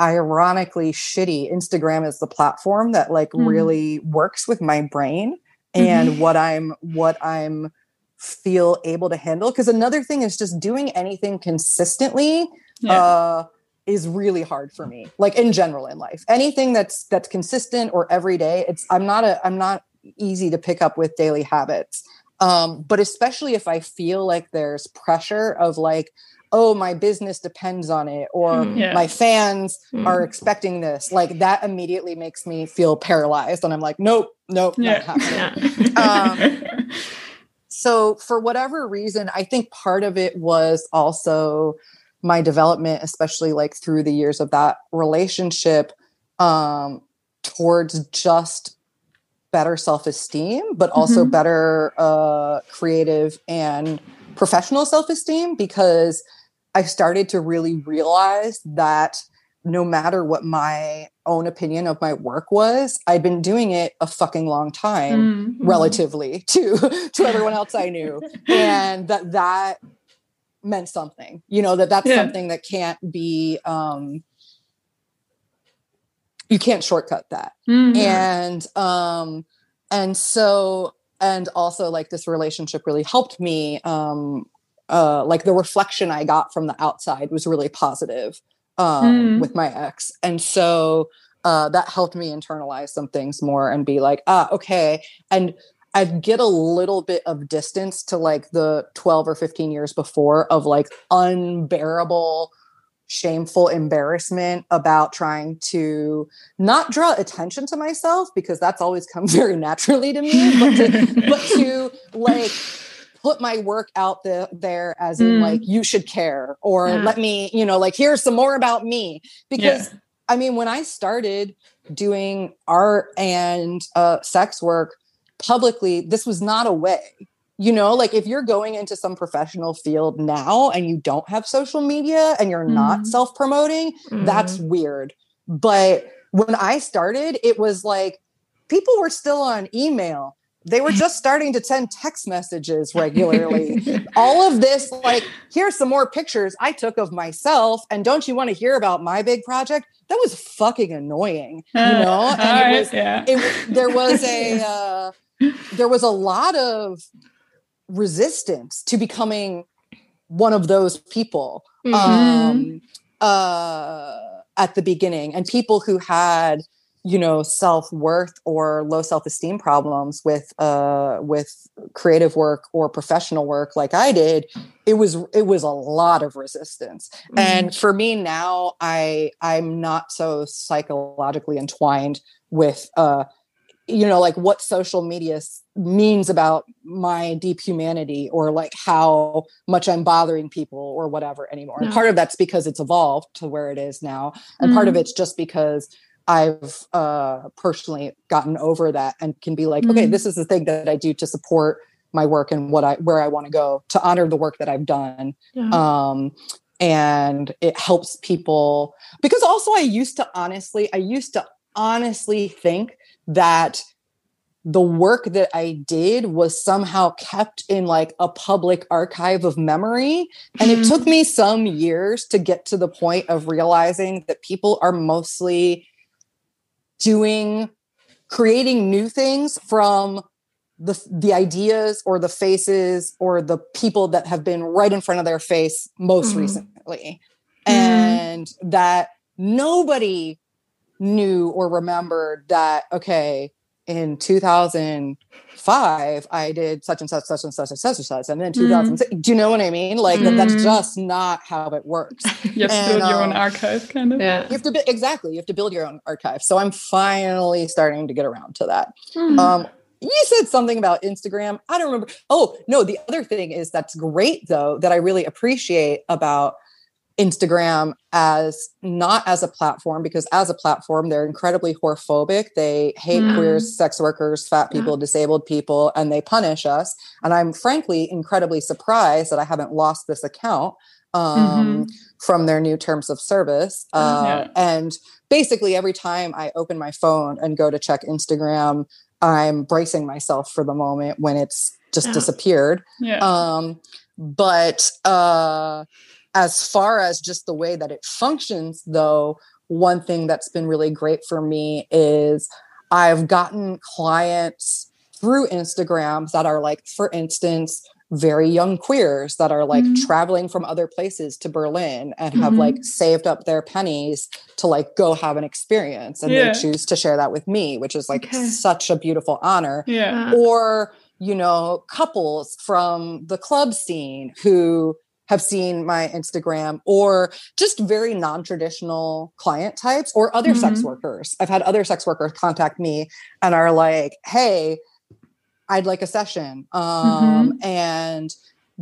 ironically shitty, Instagram is the platform that like Mm. really works with my brain and what I'm what I'm feel able to handle. Because another thing is just doing anything consistently Yeah. uh is really hard for me like in general in life anything that's that's consistent or everyday it's i'm not a i'm not easy to pick up with daily habits um but especially if i feel like there's pressure of like oh my business depends on it or Mm. Yeah. my fans Mm. are expecting this like that immediately makes me feel paralyzed and i'm like nope nope Yeah. not happening Yeah. Um, so for whatever reason i think part of it was also my development especially like through the years of that relationship um towards just better self-esteem but also Mhm. better uh creative and professional self-esteem because i started to really realize that no matter what my own opinion of my work was i'd been doing it a fucking long time Mm. relatively to to everyone else I knew, and that that meant something. You know that that's Yeah. something that can't be. um you can't shortcut that Mm. and um and so and also like this relationship really helped me um uh like the reflection i got from the outside was really positive um Mm. with my ex and so uh that helped me internalize some things more and be like ah okay and I'd get a little bit of distance to like the 12 or 15 years before of like unbearable shameful embarrassment about trying to not draw attention to myself because that's always come very naturally to me but to, but to like put my work out the, there as in Mm. like you should care or Yeah. let me you know like here's some more about me because Yeah. i mean when i started doing art and uh, sex work publicly this was not a way you know like if you're going into some professional field now and you don't have social media and you're not Mhm. self-promoting Mm. that's weird but when i started it was like people were still on email they were just starting to send text messages regularly all of this like here's some more pictures i took of myself and don't you want to hear about my big project that was fucking annoying you know All and right, it was yeah. it there was a uh, there was a lot of resistance to becoming one of those people Mhm. um uh at the beginning and people who had you know self-worth or low self-esteem problems with uh with creative work or professional work like I did it was it was a lot of resistance Mm-hmm. and for me now i i'm not so psychologically entwined with uh you know like what social media means about my deep humanity or like how much i'm bothering people or whatever anymore and part of that's because it's evolved to where it is now and part of Mhm. it's just because i've uh personally gotten over that and can be like okay Mhm. this is the thing that i do to support my work and what i where i want to go to honor the work that i've done Yeah. um and it helps people because also i used to honestly i used to honestly think that the work that i did was somehow kept in like a public archive of memory and it took me some years to get to the point of realizing that people are mostly doing creating new things from the the ideas or the faces or the people that have been right in front of their face most Mhm. recently Mhm. and that nobody knew or remembered that okay in 2005 i did such and such such and such and such and such and then 2006 do you know what i mean like that that's just not how it works You have to and, build your own um, archive, kind of. yeah. you have to bu- exactly you have to build your own archive so i'm finally starting to get around to that Mhm. um, you said something about Instagram. I don't remember. Oh, no, the other thing is that's great though that I really appreciate about Instagram as not as a platform because as a platform they're incredibly whorephobic. They hate Mm. queers, sex workers, fat Yeah. people, disabled people and they punish us. And I'm frankly incredibly surprised that I haven't lost this account um, from their new terms of service. Uh, Yeah. And basically, every time I open my phone and go to check Instagram, I'm bracing myself for the moment when it's just Yeah. disappeared. yeah. Um, but uh, as far as just the way that it functions, though, one thing that's been really great for me is I've gotten clients through Instagram that are like, for instance, very young queers that are like Mhm. traveling from other places to Berlin and have Mhm. like saved up their pennies to like go have an experience and Yeah. they choose to share that with me, which is like Okay. such a beautiful honor yeah. Uh, or you know couples from the club scene who have seen my instagram or just very non-traditional client types or other sex Mhm. workers i've had other sex workers contact me and are like hey i'd like a session um and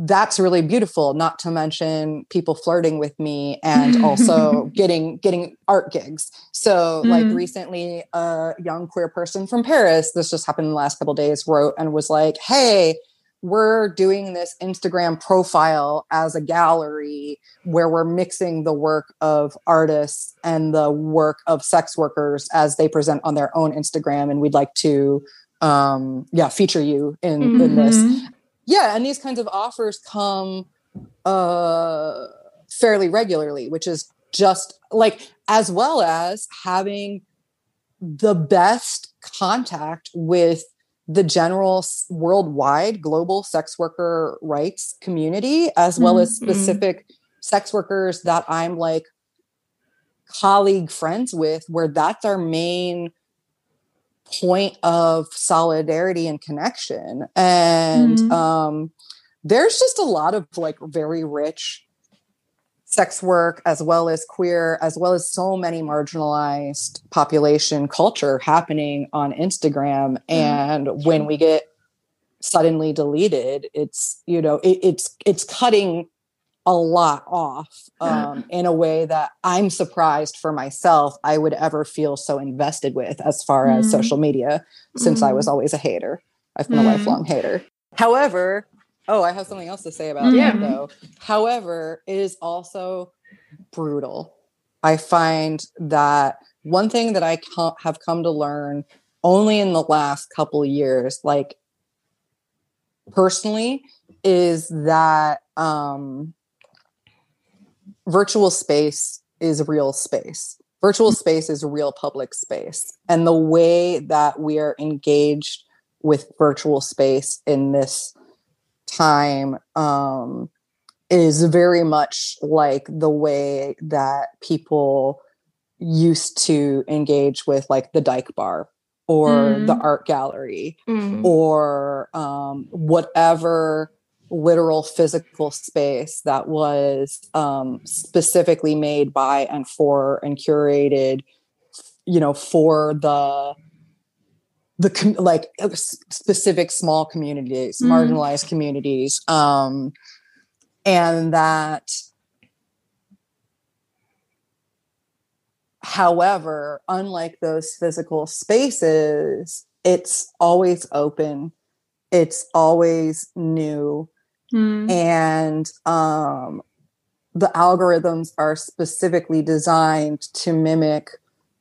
that's really beautiful not to mention people flirting with me and also getting getting art gigs so like Mm. recently a young queer person from paris this just happened in the last couple days wrote and was like hey we're doing this instagram profile as a gallery where we're mixing the work of artists and the work of sex workers as they present on their own instagram and we'd like to um yeah feature you in in this Mhm. yeah and these kinds of offers come uh fairly regularly which is just like as well as having the best contact with the general worldwide global sex worker rights community as well mm-hmm. as specific sex workers that i'm like colleague friends with where that's our main point of solidarity and connection and mm-hmm. um there's just a lot of like very rich sex work as well as queer as well as so many marginalized population culture happening on instagram and mm-hmm. when we get suddenly deleted it's you know it, it's it's cutting a lot off um, in a way that I'm surprised for myself I would ever feel so invested with as far as social media since mm. I was mm-hmm. always a hater. I've been a lifelong hater. However, oh, I have something else to say about yeah. that though. However, it is also brutal. I find that one thing that I have come to learn only in the last couple years, like personally, is that um, virtual space is real space. Virtual space is real public space. And the way that we are engaged with virtual space in this time um, is very much like the way that people used to engage with like the dyke bar or mm. the art gallery mm. or um, whatever literal physical space that was um, specifically made by and for and curated you know for the the com- like uh, specific small communities mm. marginalized communities um and that however unlike those physical spaces it's always open it's always new Mm. And um, the algorithms are specifically designed to mimic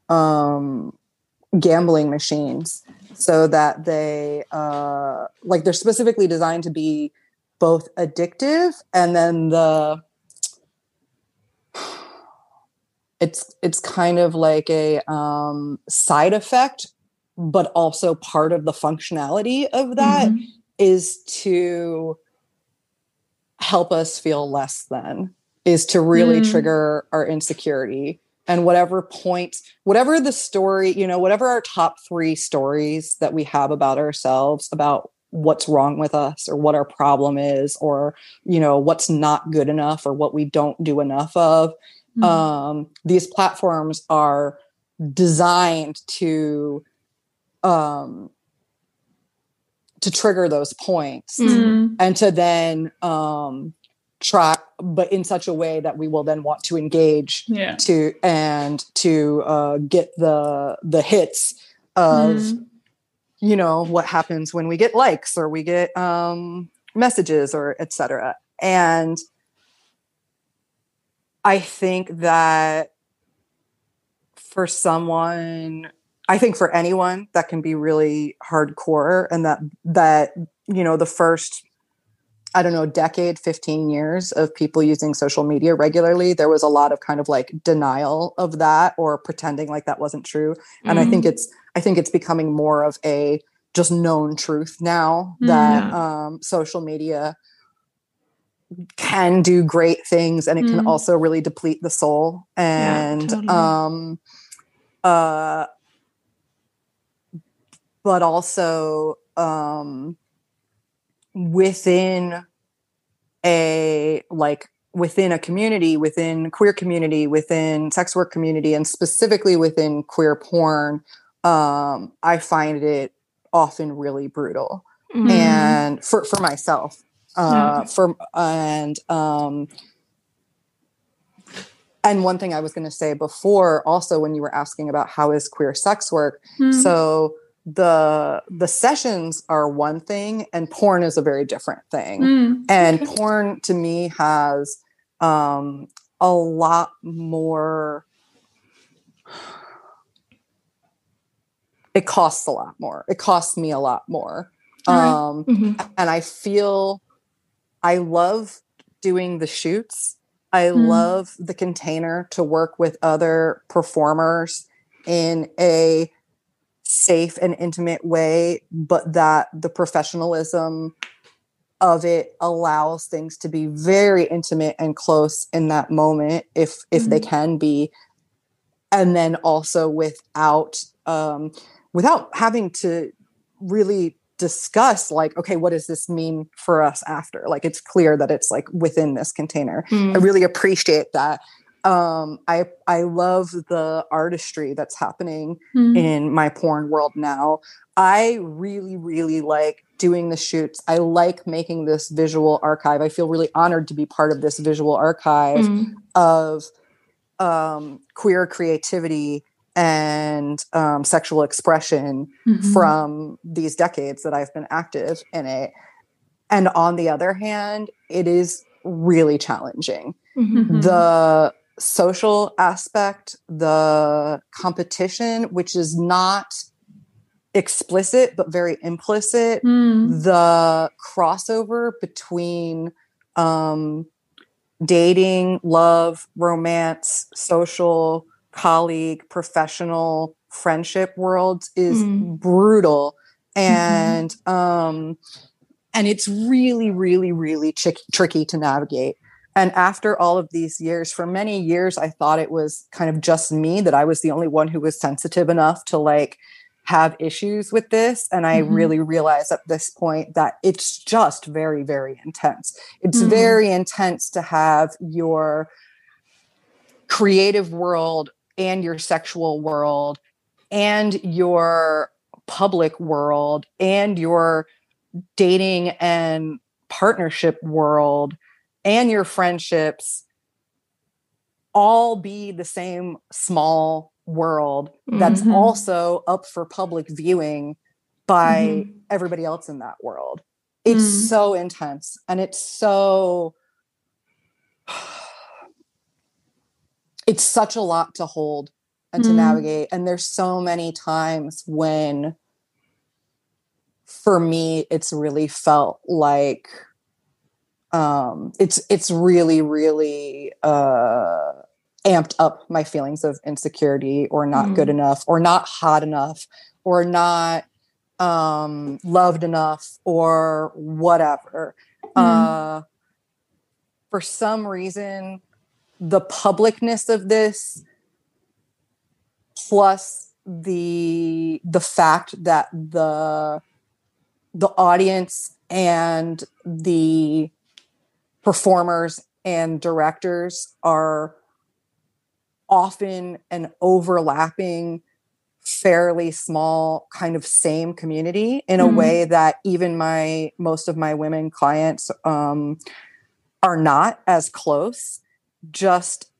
um, gambling machines so that they uh, like they're specifically designed to be both addictive and then the it's it's kind of like a um, side effect but also part of the functionality of that mm-hmm. is to help us feel less than is to really mm. trigger our insecurity and whatever point whatever the story you know whatever our top 3 stories that we have about ourselves about what's wrong with us or what our problem is or you know what's not good enough or what we don't do enough of mm. um, these platforms are designed to um, to trigger those points mm-hmm. and to then um try but in such a way that we will then want to engage yeah. to and to uh get the the hits of mm-hmm. you know what happens when we get likes or we get um messages or etc and i think that for someone I think for anyone that can be really hardcore and that that you know the first I don't know decade 15 years of people using social media regularly there was a lot of kind of like denial of that or pretending like that wasn't true mm-hmm. and I think mm-hmm. it's I think it's becoming more of a just known truth now mm, that um, social media can do great things and it mm. can also really deplete the soul and yeah, totally. um uh but also um, within a like within a community within queer community within sex work community and specifically within queer porn um, i find it often really brutal mm. and for for myself uh, yeah. for and um, and one thing i was going to say before also when you were asking about how is queer sex work mm. so the the sessions are one thing and porn is a very different thing mm. and porn to me has um a lot more it costs a lot more it costs me a lot more um mm-hmm. and i feel i love doing the shoots i mm. love the container to work with other performers in a safe and intimate way, but that the professionalism of it allows things to be very intimate and close in that moment if if mm-hmm. they can be and then also without um without having to really discuss like okay what does this mean for us after like it's clear that it's like within this container mm. i really appreciate that um i i love the artistry that's happening mm. in my porn world now i really really like doing the shoots i like making this visual archive i feel really honored to be part of this visual archive mm. of um queer creativity and um, sexual expression mm-hmm. from these decades that I've been active in it. And on the other hand, it is really challenging. Mm-hmm. The social aspect, the competition, which is not explicit but very implicit, mm. the crossover between um, dating, love, romance, social colleague, professional friendship worlds is mm. brutal. Mm-hmm. And mm-hmm. um and it's really really really tricky to navigate. And after all of these years, for many years, I thought it was kind of just me that I was the only one who was sensitive enough to like have issues with this. And I mm-hmm. really realized at this point that it's just very, very intense. It's mm-hmm. very intense to have your creative world and your sexual world and your public world and your dating and partnership world and your friendships all be the same small world that's mm-hmm. also up for public viewing by mm-hmm. everybody else in that world. It's mm-hmm. so intense and it's so it's such a lot to hold and to mm. navigate and there's so many times when for me it's really felt like um it's it's really really uh amped up my feelings of insecurity or not mm. good enough or not hot enough or not um loved enough or whatever mm. uh for some reason the publicness of this plus the the fact that the the audience and the performers and directors are often an overlapping fairly small kind of same community in a mm-hmm. way that even my most of my women clients um, are not as close just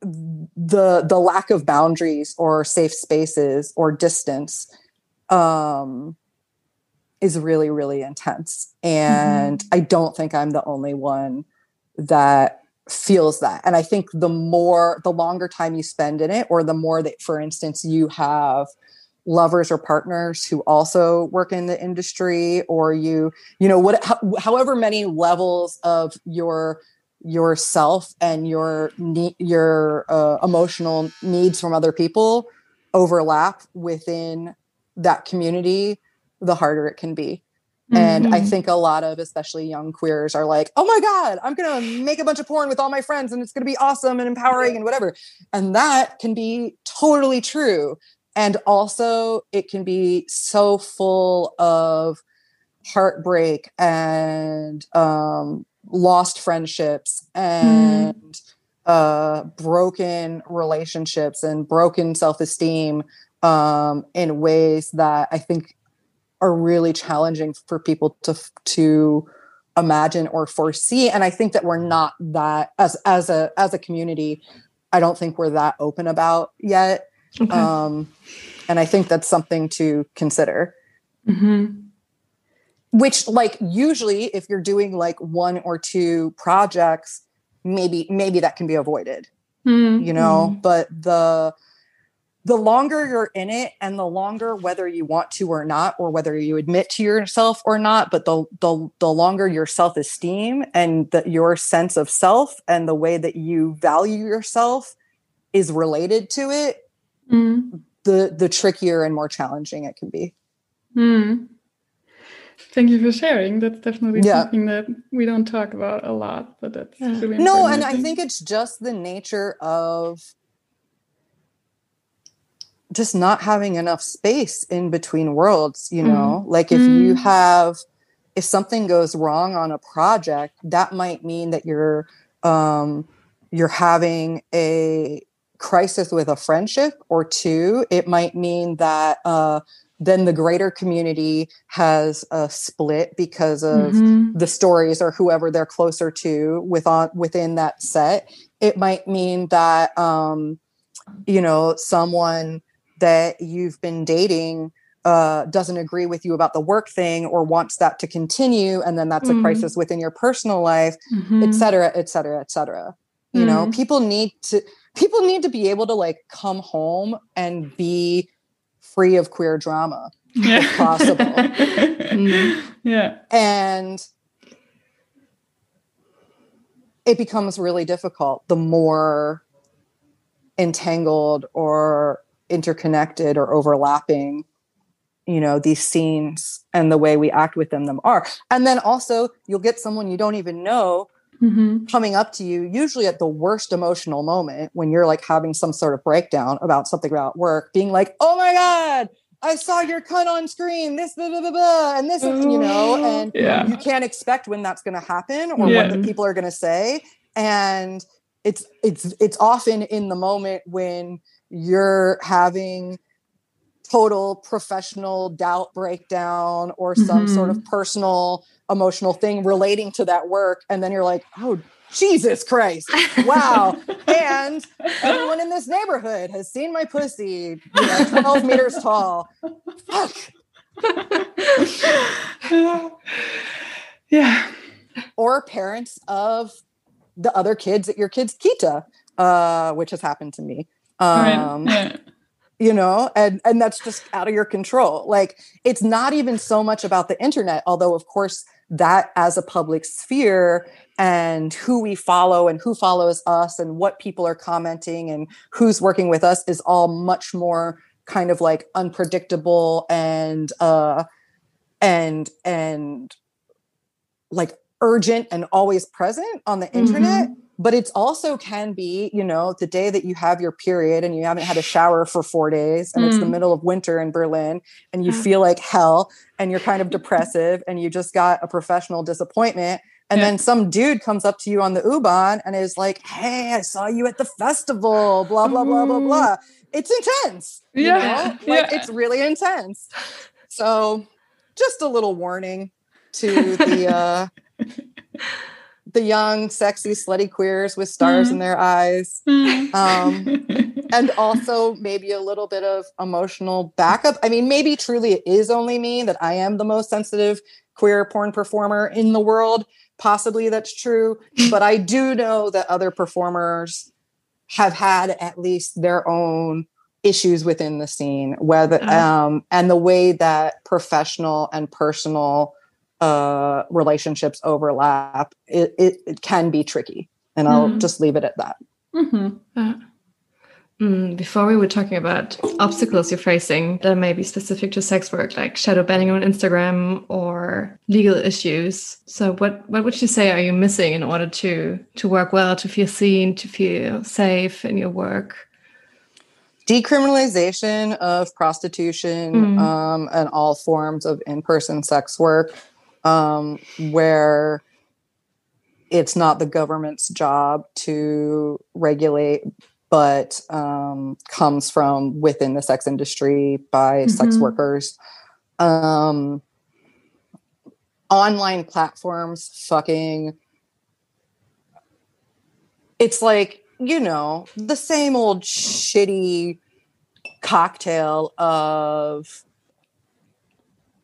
the the lack of boundaries or safe spaces or distance um, is really really intense and mm-hmm. i don't think i'm the only one that feels that and i think the more the longer time you spend in it or the more that for instance you have lovers or partners who also work in the industry or you you know what however many levels of your yourself and your your uh, emotional needs from other people overlap within that community the harder it can be mm-hmm. and i mm-hmm. think a lot of especially young queers are like oh my god i'm gonna make a bunch of porn with all my friends and it's gonna be awesome and empowering and whatever and that can be totally true and also it can be so full of heartbreak and um, lost friendships and mm. uh, broken relationships and broken self-esteem um, in ways that I think are really challenging for people to to imagine or foresee. And I think that we're not that as as a as a community. I don't think we're that open about yet. Okay. Um, and I think that's something to consider. Mm-hmm which like usually if you're doing like one or two projects maybe maybe that can be avoided mm-hmm. you know mm-hmm. but the the longer you're in it and the longer whether you want to or not or whether you admit to yourself or not but the the, the longer your self-esteem and the, your sense of self and the way that you value yourself is related to it mm. the the trickier and more challenging it can be. Mm. Thank you for sharing. That's definitely yeah. something that we don't talk about a lot, but that's yeah. really no. And I think it's just the nature of just not having enough space in between worlds. You know, mm. like if mm. you have if something goes wrong on a project, that might mean that you're um, you're having a crisis with a friendship or two. It might mean that uh, then the greater community has a split because of mm-hmm. the stories or whoever they're closer to with on, within that set. It might mean that um, you know someone that you've been dating uh, doesn't agree with you about the work thing or wants that to continue, and then that's mm-hmm. a crisis within your personal life, mm-hmm. et cetera, et cetera, et cetera. You know, mm-hmm. people need to people need to be able to like come home and be free of queer drama yeah. if possible. mm-hmm. Yeah. And it becomes really difficult the more entangled or interconnected or overlapping you know these scenes and the way we act within them them are and then also you'll get someone you don't even know mm-hmm. coming up to you, usually at the worst emotional moment when you're like having some sort of breakdown about something about work, being like, oh my God, I saw your cunt on screen, this, blah, blah, blah, blah and this, you know, and yeah. you can't expect when that's going to happen or yeah. what the people are going to say. And it's, it's, it's often in the moment when you're having total professional doubt breakdown or some mm-hmm. sort of mm-hmm. personal emotional thing relating to that work and then you're like oh jesus christ. Wow. And everyone in this neighborhood has seen my pussy you know 12 meters tall. Fuck. Yeah. Or parents of the other kids at your kids kita uh, which has happened to me um, right. yeah. you know and and that's just out of your control. Like it's not even so much about the internet although of course that as a public sphere and who we follow and who follows us and what people are commenting and who's working with us is all much more kind of like unpredictable and uh and and like urgent and always present on the internet. Mm-hmm but it's also can be you know the day that you have your period and you haven't had a shower for four days and mm. it's the mm. middle of winter in berlin and you feel like hell and you're kind of depressive and you just got a professional disappointment and yeah. then some dude comes up to you on the u-bahn and is like hey i saw you at the festival blah blah blah blah blah it's intense yeah, like yeah. it's really intense so just a little warning to the uh the young, sexy, slutty queers with stars mm-hmm. in their eyes. Mm-hmm. Um, and also maybe a little bit of emotional backup. I mean, maybe truly it is only me that I am the most sensitive queer porn performer in the world. Possibly that's true. But I do know that other performers have had at least their own issues within the scene whether uh-huh. um, and the way that professional and personal uh, relationships overlap, it, it, it, can be tricky. And I'll mm. just leave it at that. Mm-hmm. Uh, mm, before we were talking about obstacles you're facing that may be specific to sex work, like shadow banning on Instagram or legal issues. So, what what would you say are you missing in order to to work well, to feel seen, to feel safe in your work? Decriminalization of prostitution mm. um, and all forms of in person sex work um, where it's not the government's job to regulate, but um, comes from within the sex industry by mm-hmm. sex workers. Um, online platforms fucking. It's like, you know, the same old shitty cocktail of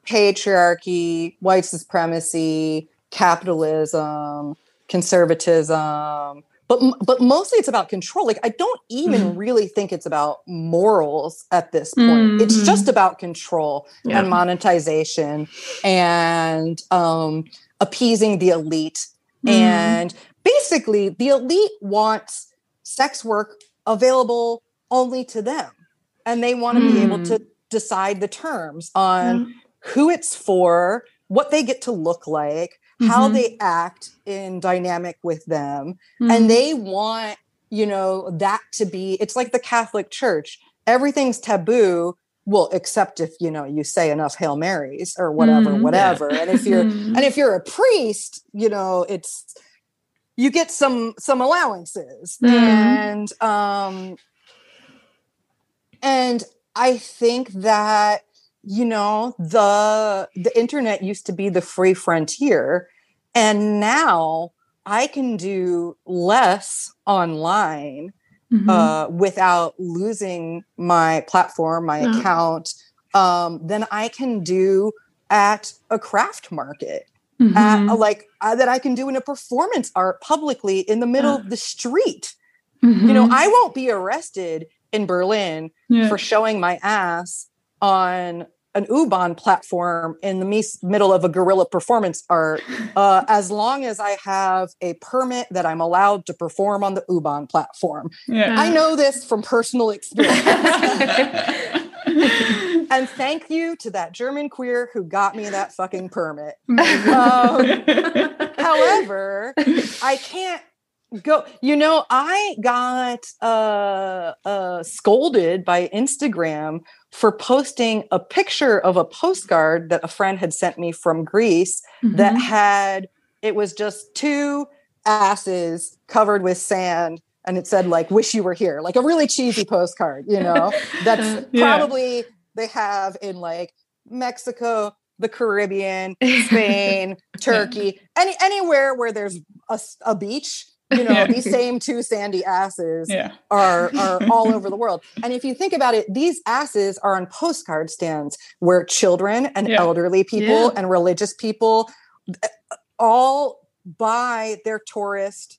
patriarchy, white supremacy, capitalism, conservatism, but but mostly it's about control. Like I don't even mm really think it's about morals at this point. Mm-hmm. It's just about control yeah. and monetization and um, appeasing the elite. mm And basically, the elite wants sex work available only to them and they want to mm. be able to decide the terms on mm. Who it's for, what they get to look like, mm-hmm. how they act in dynamic with them. Mm. And they want, you know, that to be, it's like the Catholic Church. Everything's taboo well except if you know you say enough hail marys or whatever mm, whatever and if you're mm-hmm. and if you're a priest you know it's you get some some allowances mm. and um and i think that you know the the internet used to be the free frontier and now i can do less online mm-hmm. uh, without losing my platform, my mm-hmm. account, um, than I can do at a craft market. Mm-hmm. At, like uh, that I can do in a performance art publicly in the middle of the street. You know, mm-hmm. I won't be arrested in Berlin yeah. for showing my ass on an U-Bahn platform in the middle of a guerrilla performance art, uh, as long as I have a permit that I'm allowed to perform on the U-Bahn platform. Yeah. I know this from personal experience. and thank you to that German queer who got me that fucking permit. Um, however, I can't go you know i got uh uh scolded by instagram for posting a picture of a postcard that a friend had sent me from Greece mm-hmm. that had it was just two asses covered with sand and it said like wish you were here like a really cheesy postcard you know that's yeah. probably they have in like mexico the caribbean spain turkey any anywhere where there's a, a beach you know these same two sandy asses yeah. are are all over the world and if you think about it these asses are on postcard stands where children and yeah. elderly people yeah. and religious people eh, all buy their tourist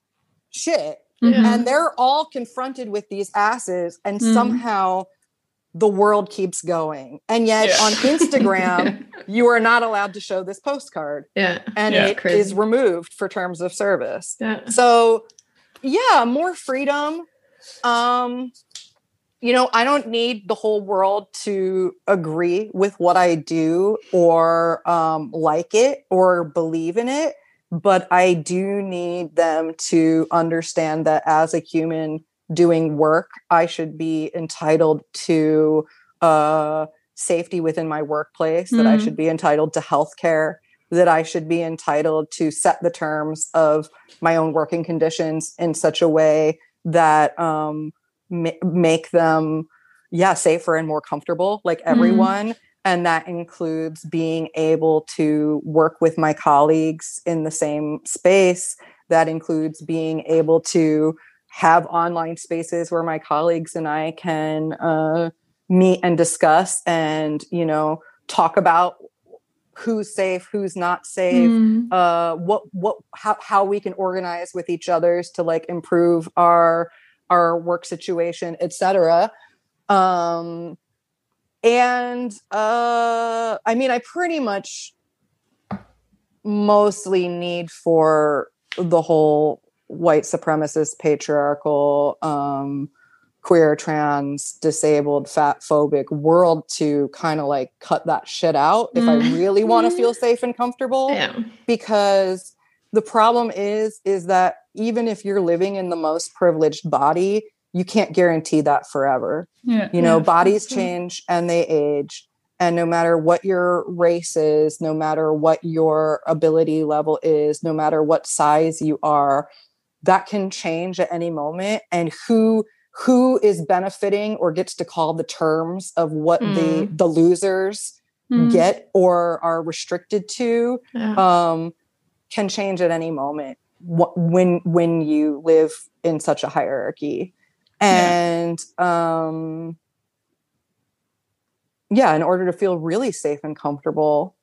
shit and they're all confronted with these asses and mm. somehow the world keeps going. And yet yeah. on Instagram, you are not allowed to show this postcard. Yeah. And yeah, it crazy. is removed for terms of service. Yeah. So yeah, more freedom. Um, you know, I don't need the whole world to agree with what I do or um, like it or believe in it, but I do need them to understand that as a human, doing work, I should be entitled to uh, safety within my workplace, mm. that I mm-hmm. should be entitled to health care, that I should be entitled to set the terms of my own working conditions in such a way that um, ma- make them, yeah, safer and more comfortable, like mm-hmm. everyone. Mm. And that includes being able to work with my colleagues in the same space. That includes being able to have online spaces where my colleagues and I can uh, meet and discuss and, you know, talk about who's safe, who's not safe, mm. uh, what, what, how, how we can organize with each others to like improve our, our work situation, etc. Um, and uh, I mean, I pretty much mostly need for the whole white supremacist, patriarchal, um, queer, trans, disabled, fat phobic world to kind of like cut that shit out if. I really want to feel safe and comfortable. Yeah. Because the problem is, is that even if you're living in the most privileged body, you can't guarantee that forever. Yeah, you know, yeah, bodies change and they age. And no matter what your race is, no matter what your ability level is, no matter what size you are, that can change at any moment and who who is benefiting or gets to call the terms of what mm. the the losers mm. get or are restricted to yeah. um, can change at any moment when when you live in such a hierarchy and yeah. um yeah in order to feel really safe and comfortable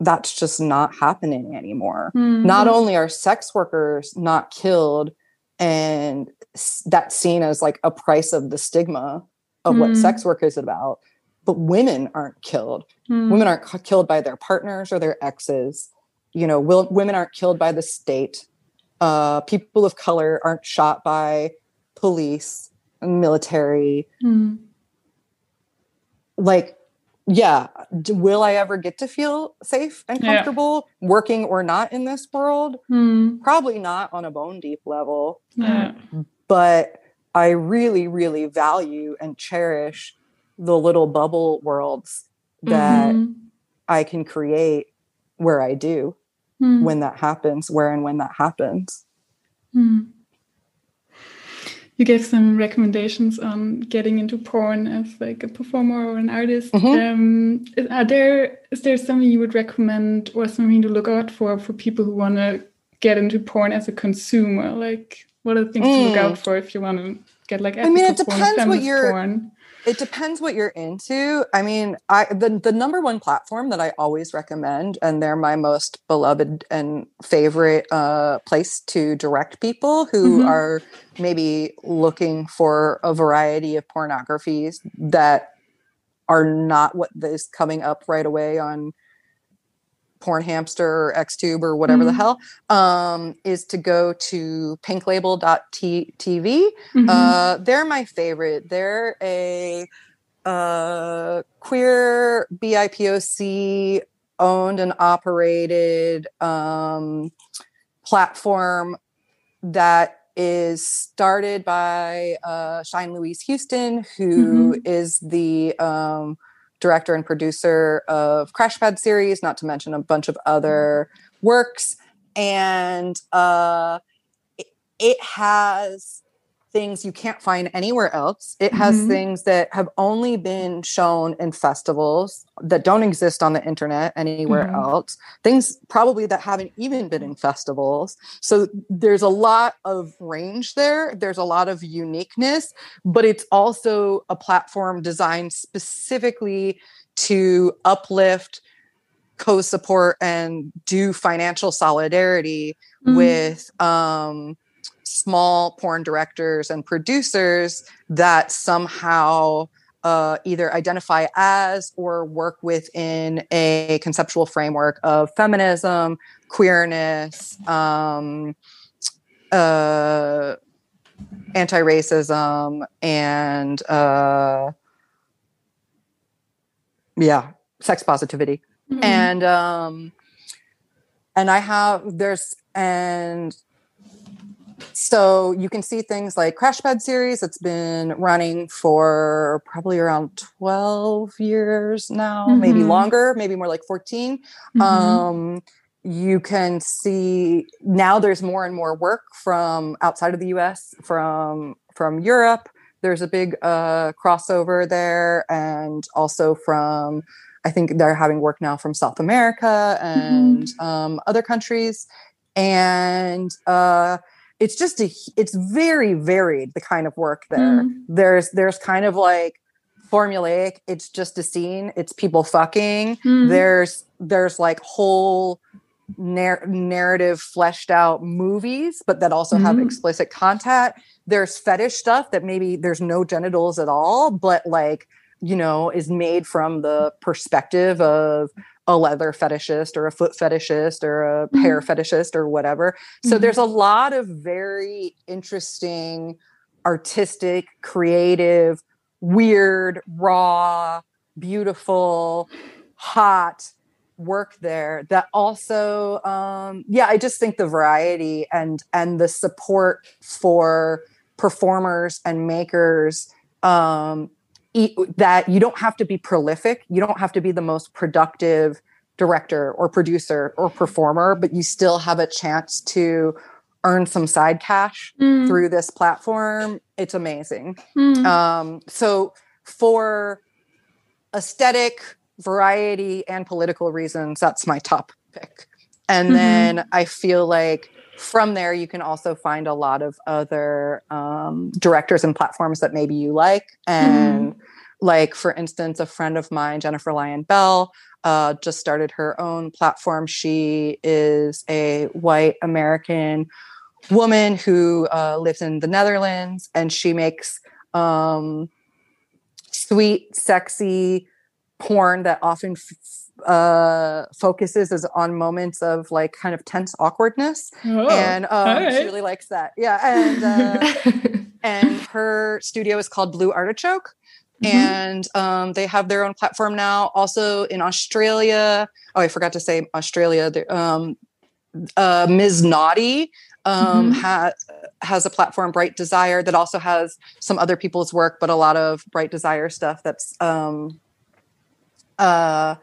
that's just not happening anymore. Mm-hmm. Not only are sex workers not killed and that's seen as like a price of the stigma of mm-hmm. what hmm. sex work is about, but women aren't killed. Mm-hmm. Women aren't c- killed by their partners or their exes. You know, will, women aren't killed by the state. Uh, people of color aren't shot by police and military. Hmm. like yeah will i ever get to feel safe and Yeah. comfortable working or not in this world Hmm. probably not on a bone deep level Yeah. but i really really value and cherish the little bubble worlds that Mhm. i can create where i do Hmm. when that happens where and when that happens Hmm. You gave some recommendations on getting into porn as like a performer or an artist. Mhm. Um, is, are there is there something you would recommend or something to look out for for people who want to get into porn as a consumer? Like, what are the things to look Mm. out for if you want to get like I mean, it ethical porn, depends what you're- porn? It depends what you're into i mean i the, the number one platform that i always recommend and they're my most beloved and favorite uh, place to direct people who Mhm. are maybe looking for a variety of pornographies that are not what is coming up right away on porn hamster or xtube or whatever the Mhm. hell um, is to go to pinklabel.tv Mhm. uh, they're my favorite. They're a uh, queer BIPOC owned and operated um, platform that is started by uh, Shine Louise Houston, who is the um, director and producer of Crash Pad series, not to mention a bunch of other works. And uh, it, it has things you can't find anywhere else. It has Mhm. things that have only been shown in festivals that don't exist on the internet anywhere Mhm. else. Things probably that haven't even been in festivals. So there's a lot of range there. There's a lot of uniqueness, but it's also a platform designed specifically to uplift co-support and do financial solidarity Mhm. with um, small porn directors and producers that somehow uh, either identify as or work within a conceptual framework of feminism, queerness, um, uh, anti-racism, and uh, yeah, sex positivity Mhm. and um and i have there's and so you can see things like crash pad series it's been running for probably around 12 years now maybe Mhm. longer maybe more like 14 Mhm. um you can see now there's more and more work from outside of the us from from europe there's a big uh crossover there and also from i think they're having work now from south america and um, other countries and uh it's just a it's very varied the kind of work there Mhm. there's there's kind of like formulaic it's just a scene it's people fucking Mhm. there's there's like whole nar- narrative fleshed out movies but that also have Mhm. explicit content there's fetish stuff that maybe there's no genitals at all but like you know is made from the perspective of a leather fetishist or a foot fetishist or a hair fetishist or whatever so Mhm. there's a lot of very interesting artistic creative weird raw beautiful hot work there that also um yeah i just think the variety and and the support for performers and makers um that you don't have to be prolific you don't have to be the most productive director or producer or performer but you still have a chance to earn some side cash Mhm. through this platform it's amazing Mhm. um, so for aesthetic, variety, and political reasons, that's my top pick. And Mhm. then I feel like from there you can also find a lot of other um, directors and platforms that maybe you like. And like for instance, a friend of mine, Jennifer Lyon Bell, uh, just started her own platform. She is a white American woman who uh, lives in the Netherlands, and she makes um, sweet, sexy porn that often f- uh, focuses is on moments of like kind of tense awkwardness, Oh, and um, she really likes that. Yeah, and uh, and her studio is called Blue Artichoke. Mm-hmm. And um, they have their own platform now. Also in Australia, oh, I forgot to say Australia. Um, uh, Ms. Naughty um, mm-hmm. ha- has a platform, Bright Desire, that also has some other people's work, but a lot of Bright Desire stuff that's um, uh,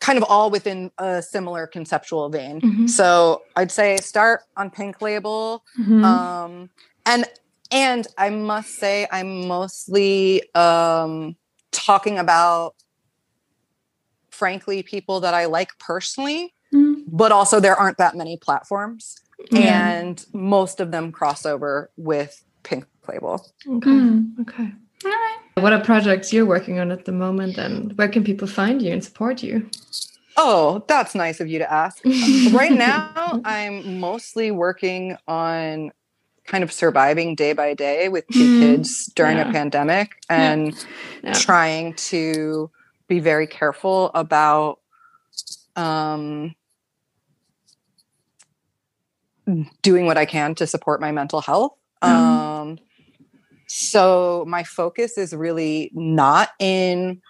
kind of all within a similar conceptual vein. Mm-hmm. So I'd say start on Pink Label. Mm-hmm. Um, and and I must say, I'm mostly um, talking about, frankly, people that I like personally, mm. but also there aren't that many platforms. Yeah. And most of them cross over with Pink Label. Okay. Mm. Okay. All right. What are projects you're working on at the moment and where can people find you and support you? Oh, that's nice of you to ask. right now, I'm mostly working on kind of surviving day by day with 2 mm, kids during yeah. a pandemic and yeah. Yeah. trying to be very careful about um, doing what I can to support my mental health. Mm. Um, so my focus is really not in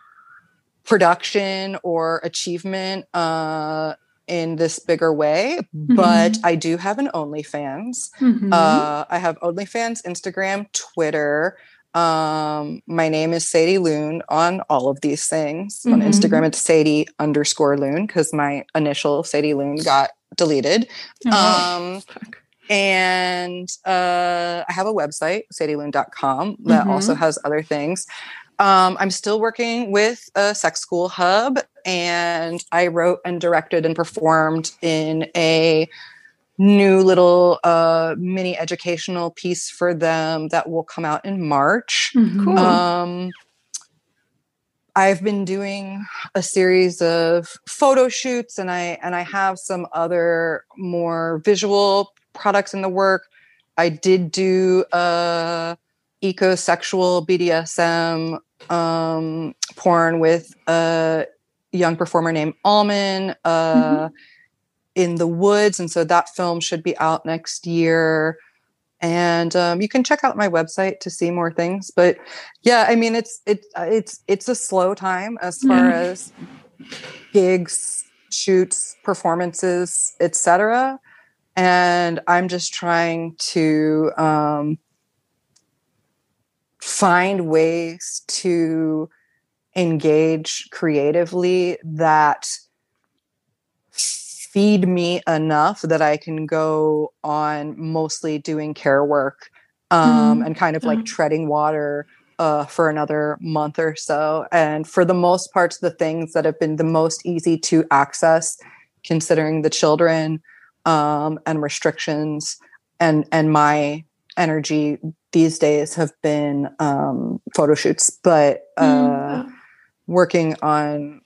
production or achievement. Uh, in this bigger way, mm-hmm. but I do have an OnlyFans. Mm-hmm. Uh, I have OnlyFans, Instagram, Twitter. Um, my name is Sadie Lune on all of these things. Mm-hmm. On Instagram, it's Sadie underscore Loon because my initial Sadie Lune got deleted. Oh, um, and uh, I have a website, sadielune.com, that also mm-hmm. has other things. Um, I'm still working with a sex school hub, and I wrote and directed and performed in a new little uh, mini educational piece for them that will come out in March. Mm-hmm. Cool. Um, I've been doing a series of photo shoots, and I and I have some other more visual products in the work. I did do a ecosexual BDSM um, porn with a young performer named Alman uh, mm-hmm. in the woods, and so that film should be out next year. And um, you can check out my website to see more things. But yeah, I mean, it's it's it's it's a slow time as far mm-hmm. as gigs, shoots, performances, etc. And I'm just trying to um, find ways to engage creatively that feed me enough that I can go on mostly doing care work um, mm and kind of like treading water uh, for another month or so. And for the most parts, the things that have been the most easy to access, considering the children um, and restrictions and and my energy these days have been um, photo shoots, but uh, mm. working on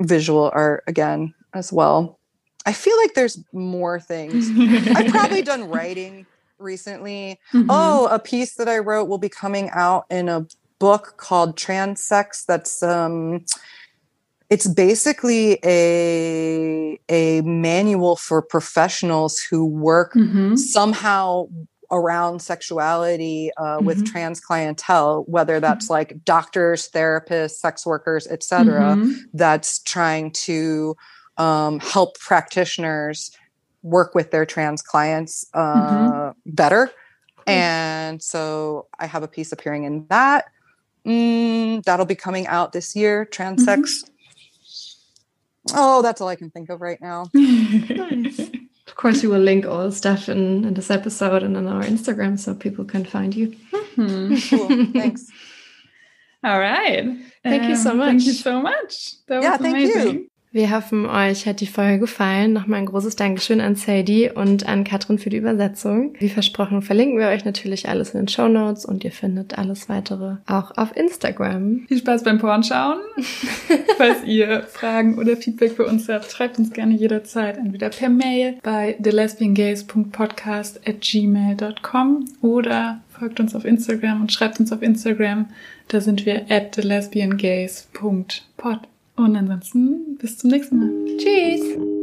visual art again as well. I feel like there's more things. I've probably done writing recently. Mm-hmm. Oh, a piece that I wrote will be coming out in a book called Transsex. That's um, it's basically a a manual for professionals who work mm-hmm. somehow around sexuality uh, mm-hmm. with trans clientele, whether that's mm-hmm. like doctors, therapists, sex workers, etc., mm-hmm. that's trying to um, help practitioners work with their trans clients uh, mm-hmm. better. And so I have a piece appearing in that. Mm, that'll be coming out this year. Transsex. Mm-hmm. Oh, that's all I can think of right now. nice. Of course, we will link all stuff in, in this episode and on our Instagram so people can find you. Mm-hmm. Cool. Thanks. All right. Thank um, you so much. Thank you so much. That yeah, thank amazing. Wir hoffen, euch hat die Folge gefallen. Nochmal ein großes Dankeschön an Sadie und an Katrin für die Übersetzung. Wie versprochen verlinken wir euch natürlich alles in den Show Notes und ihr findet alles weitere auch auf Instagram. Viel Spaß beim Pornschauen. Falls ihr Fragen oder Feedback für uns habt, schreibt uns gerne jederzeit entweder per Mail bei thelesbiangays.podcast at gmail.com oder folgt uns auf Instagram und schreibt uns auf Instagram. Da sind wir at thelesbiangays.pod. Und ansonsten bis zum nächsten Mal. Tschüss.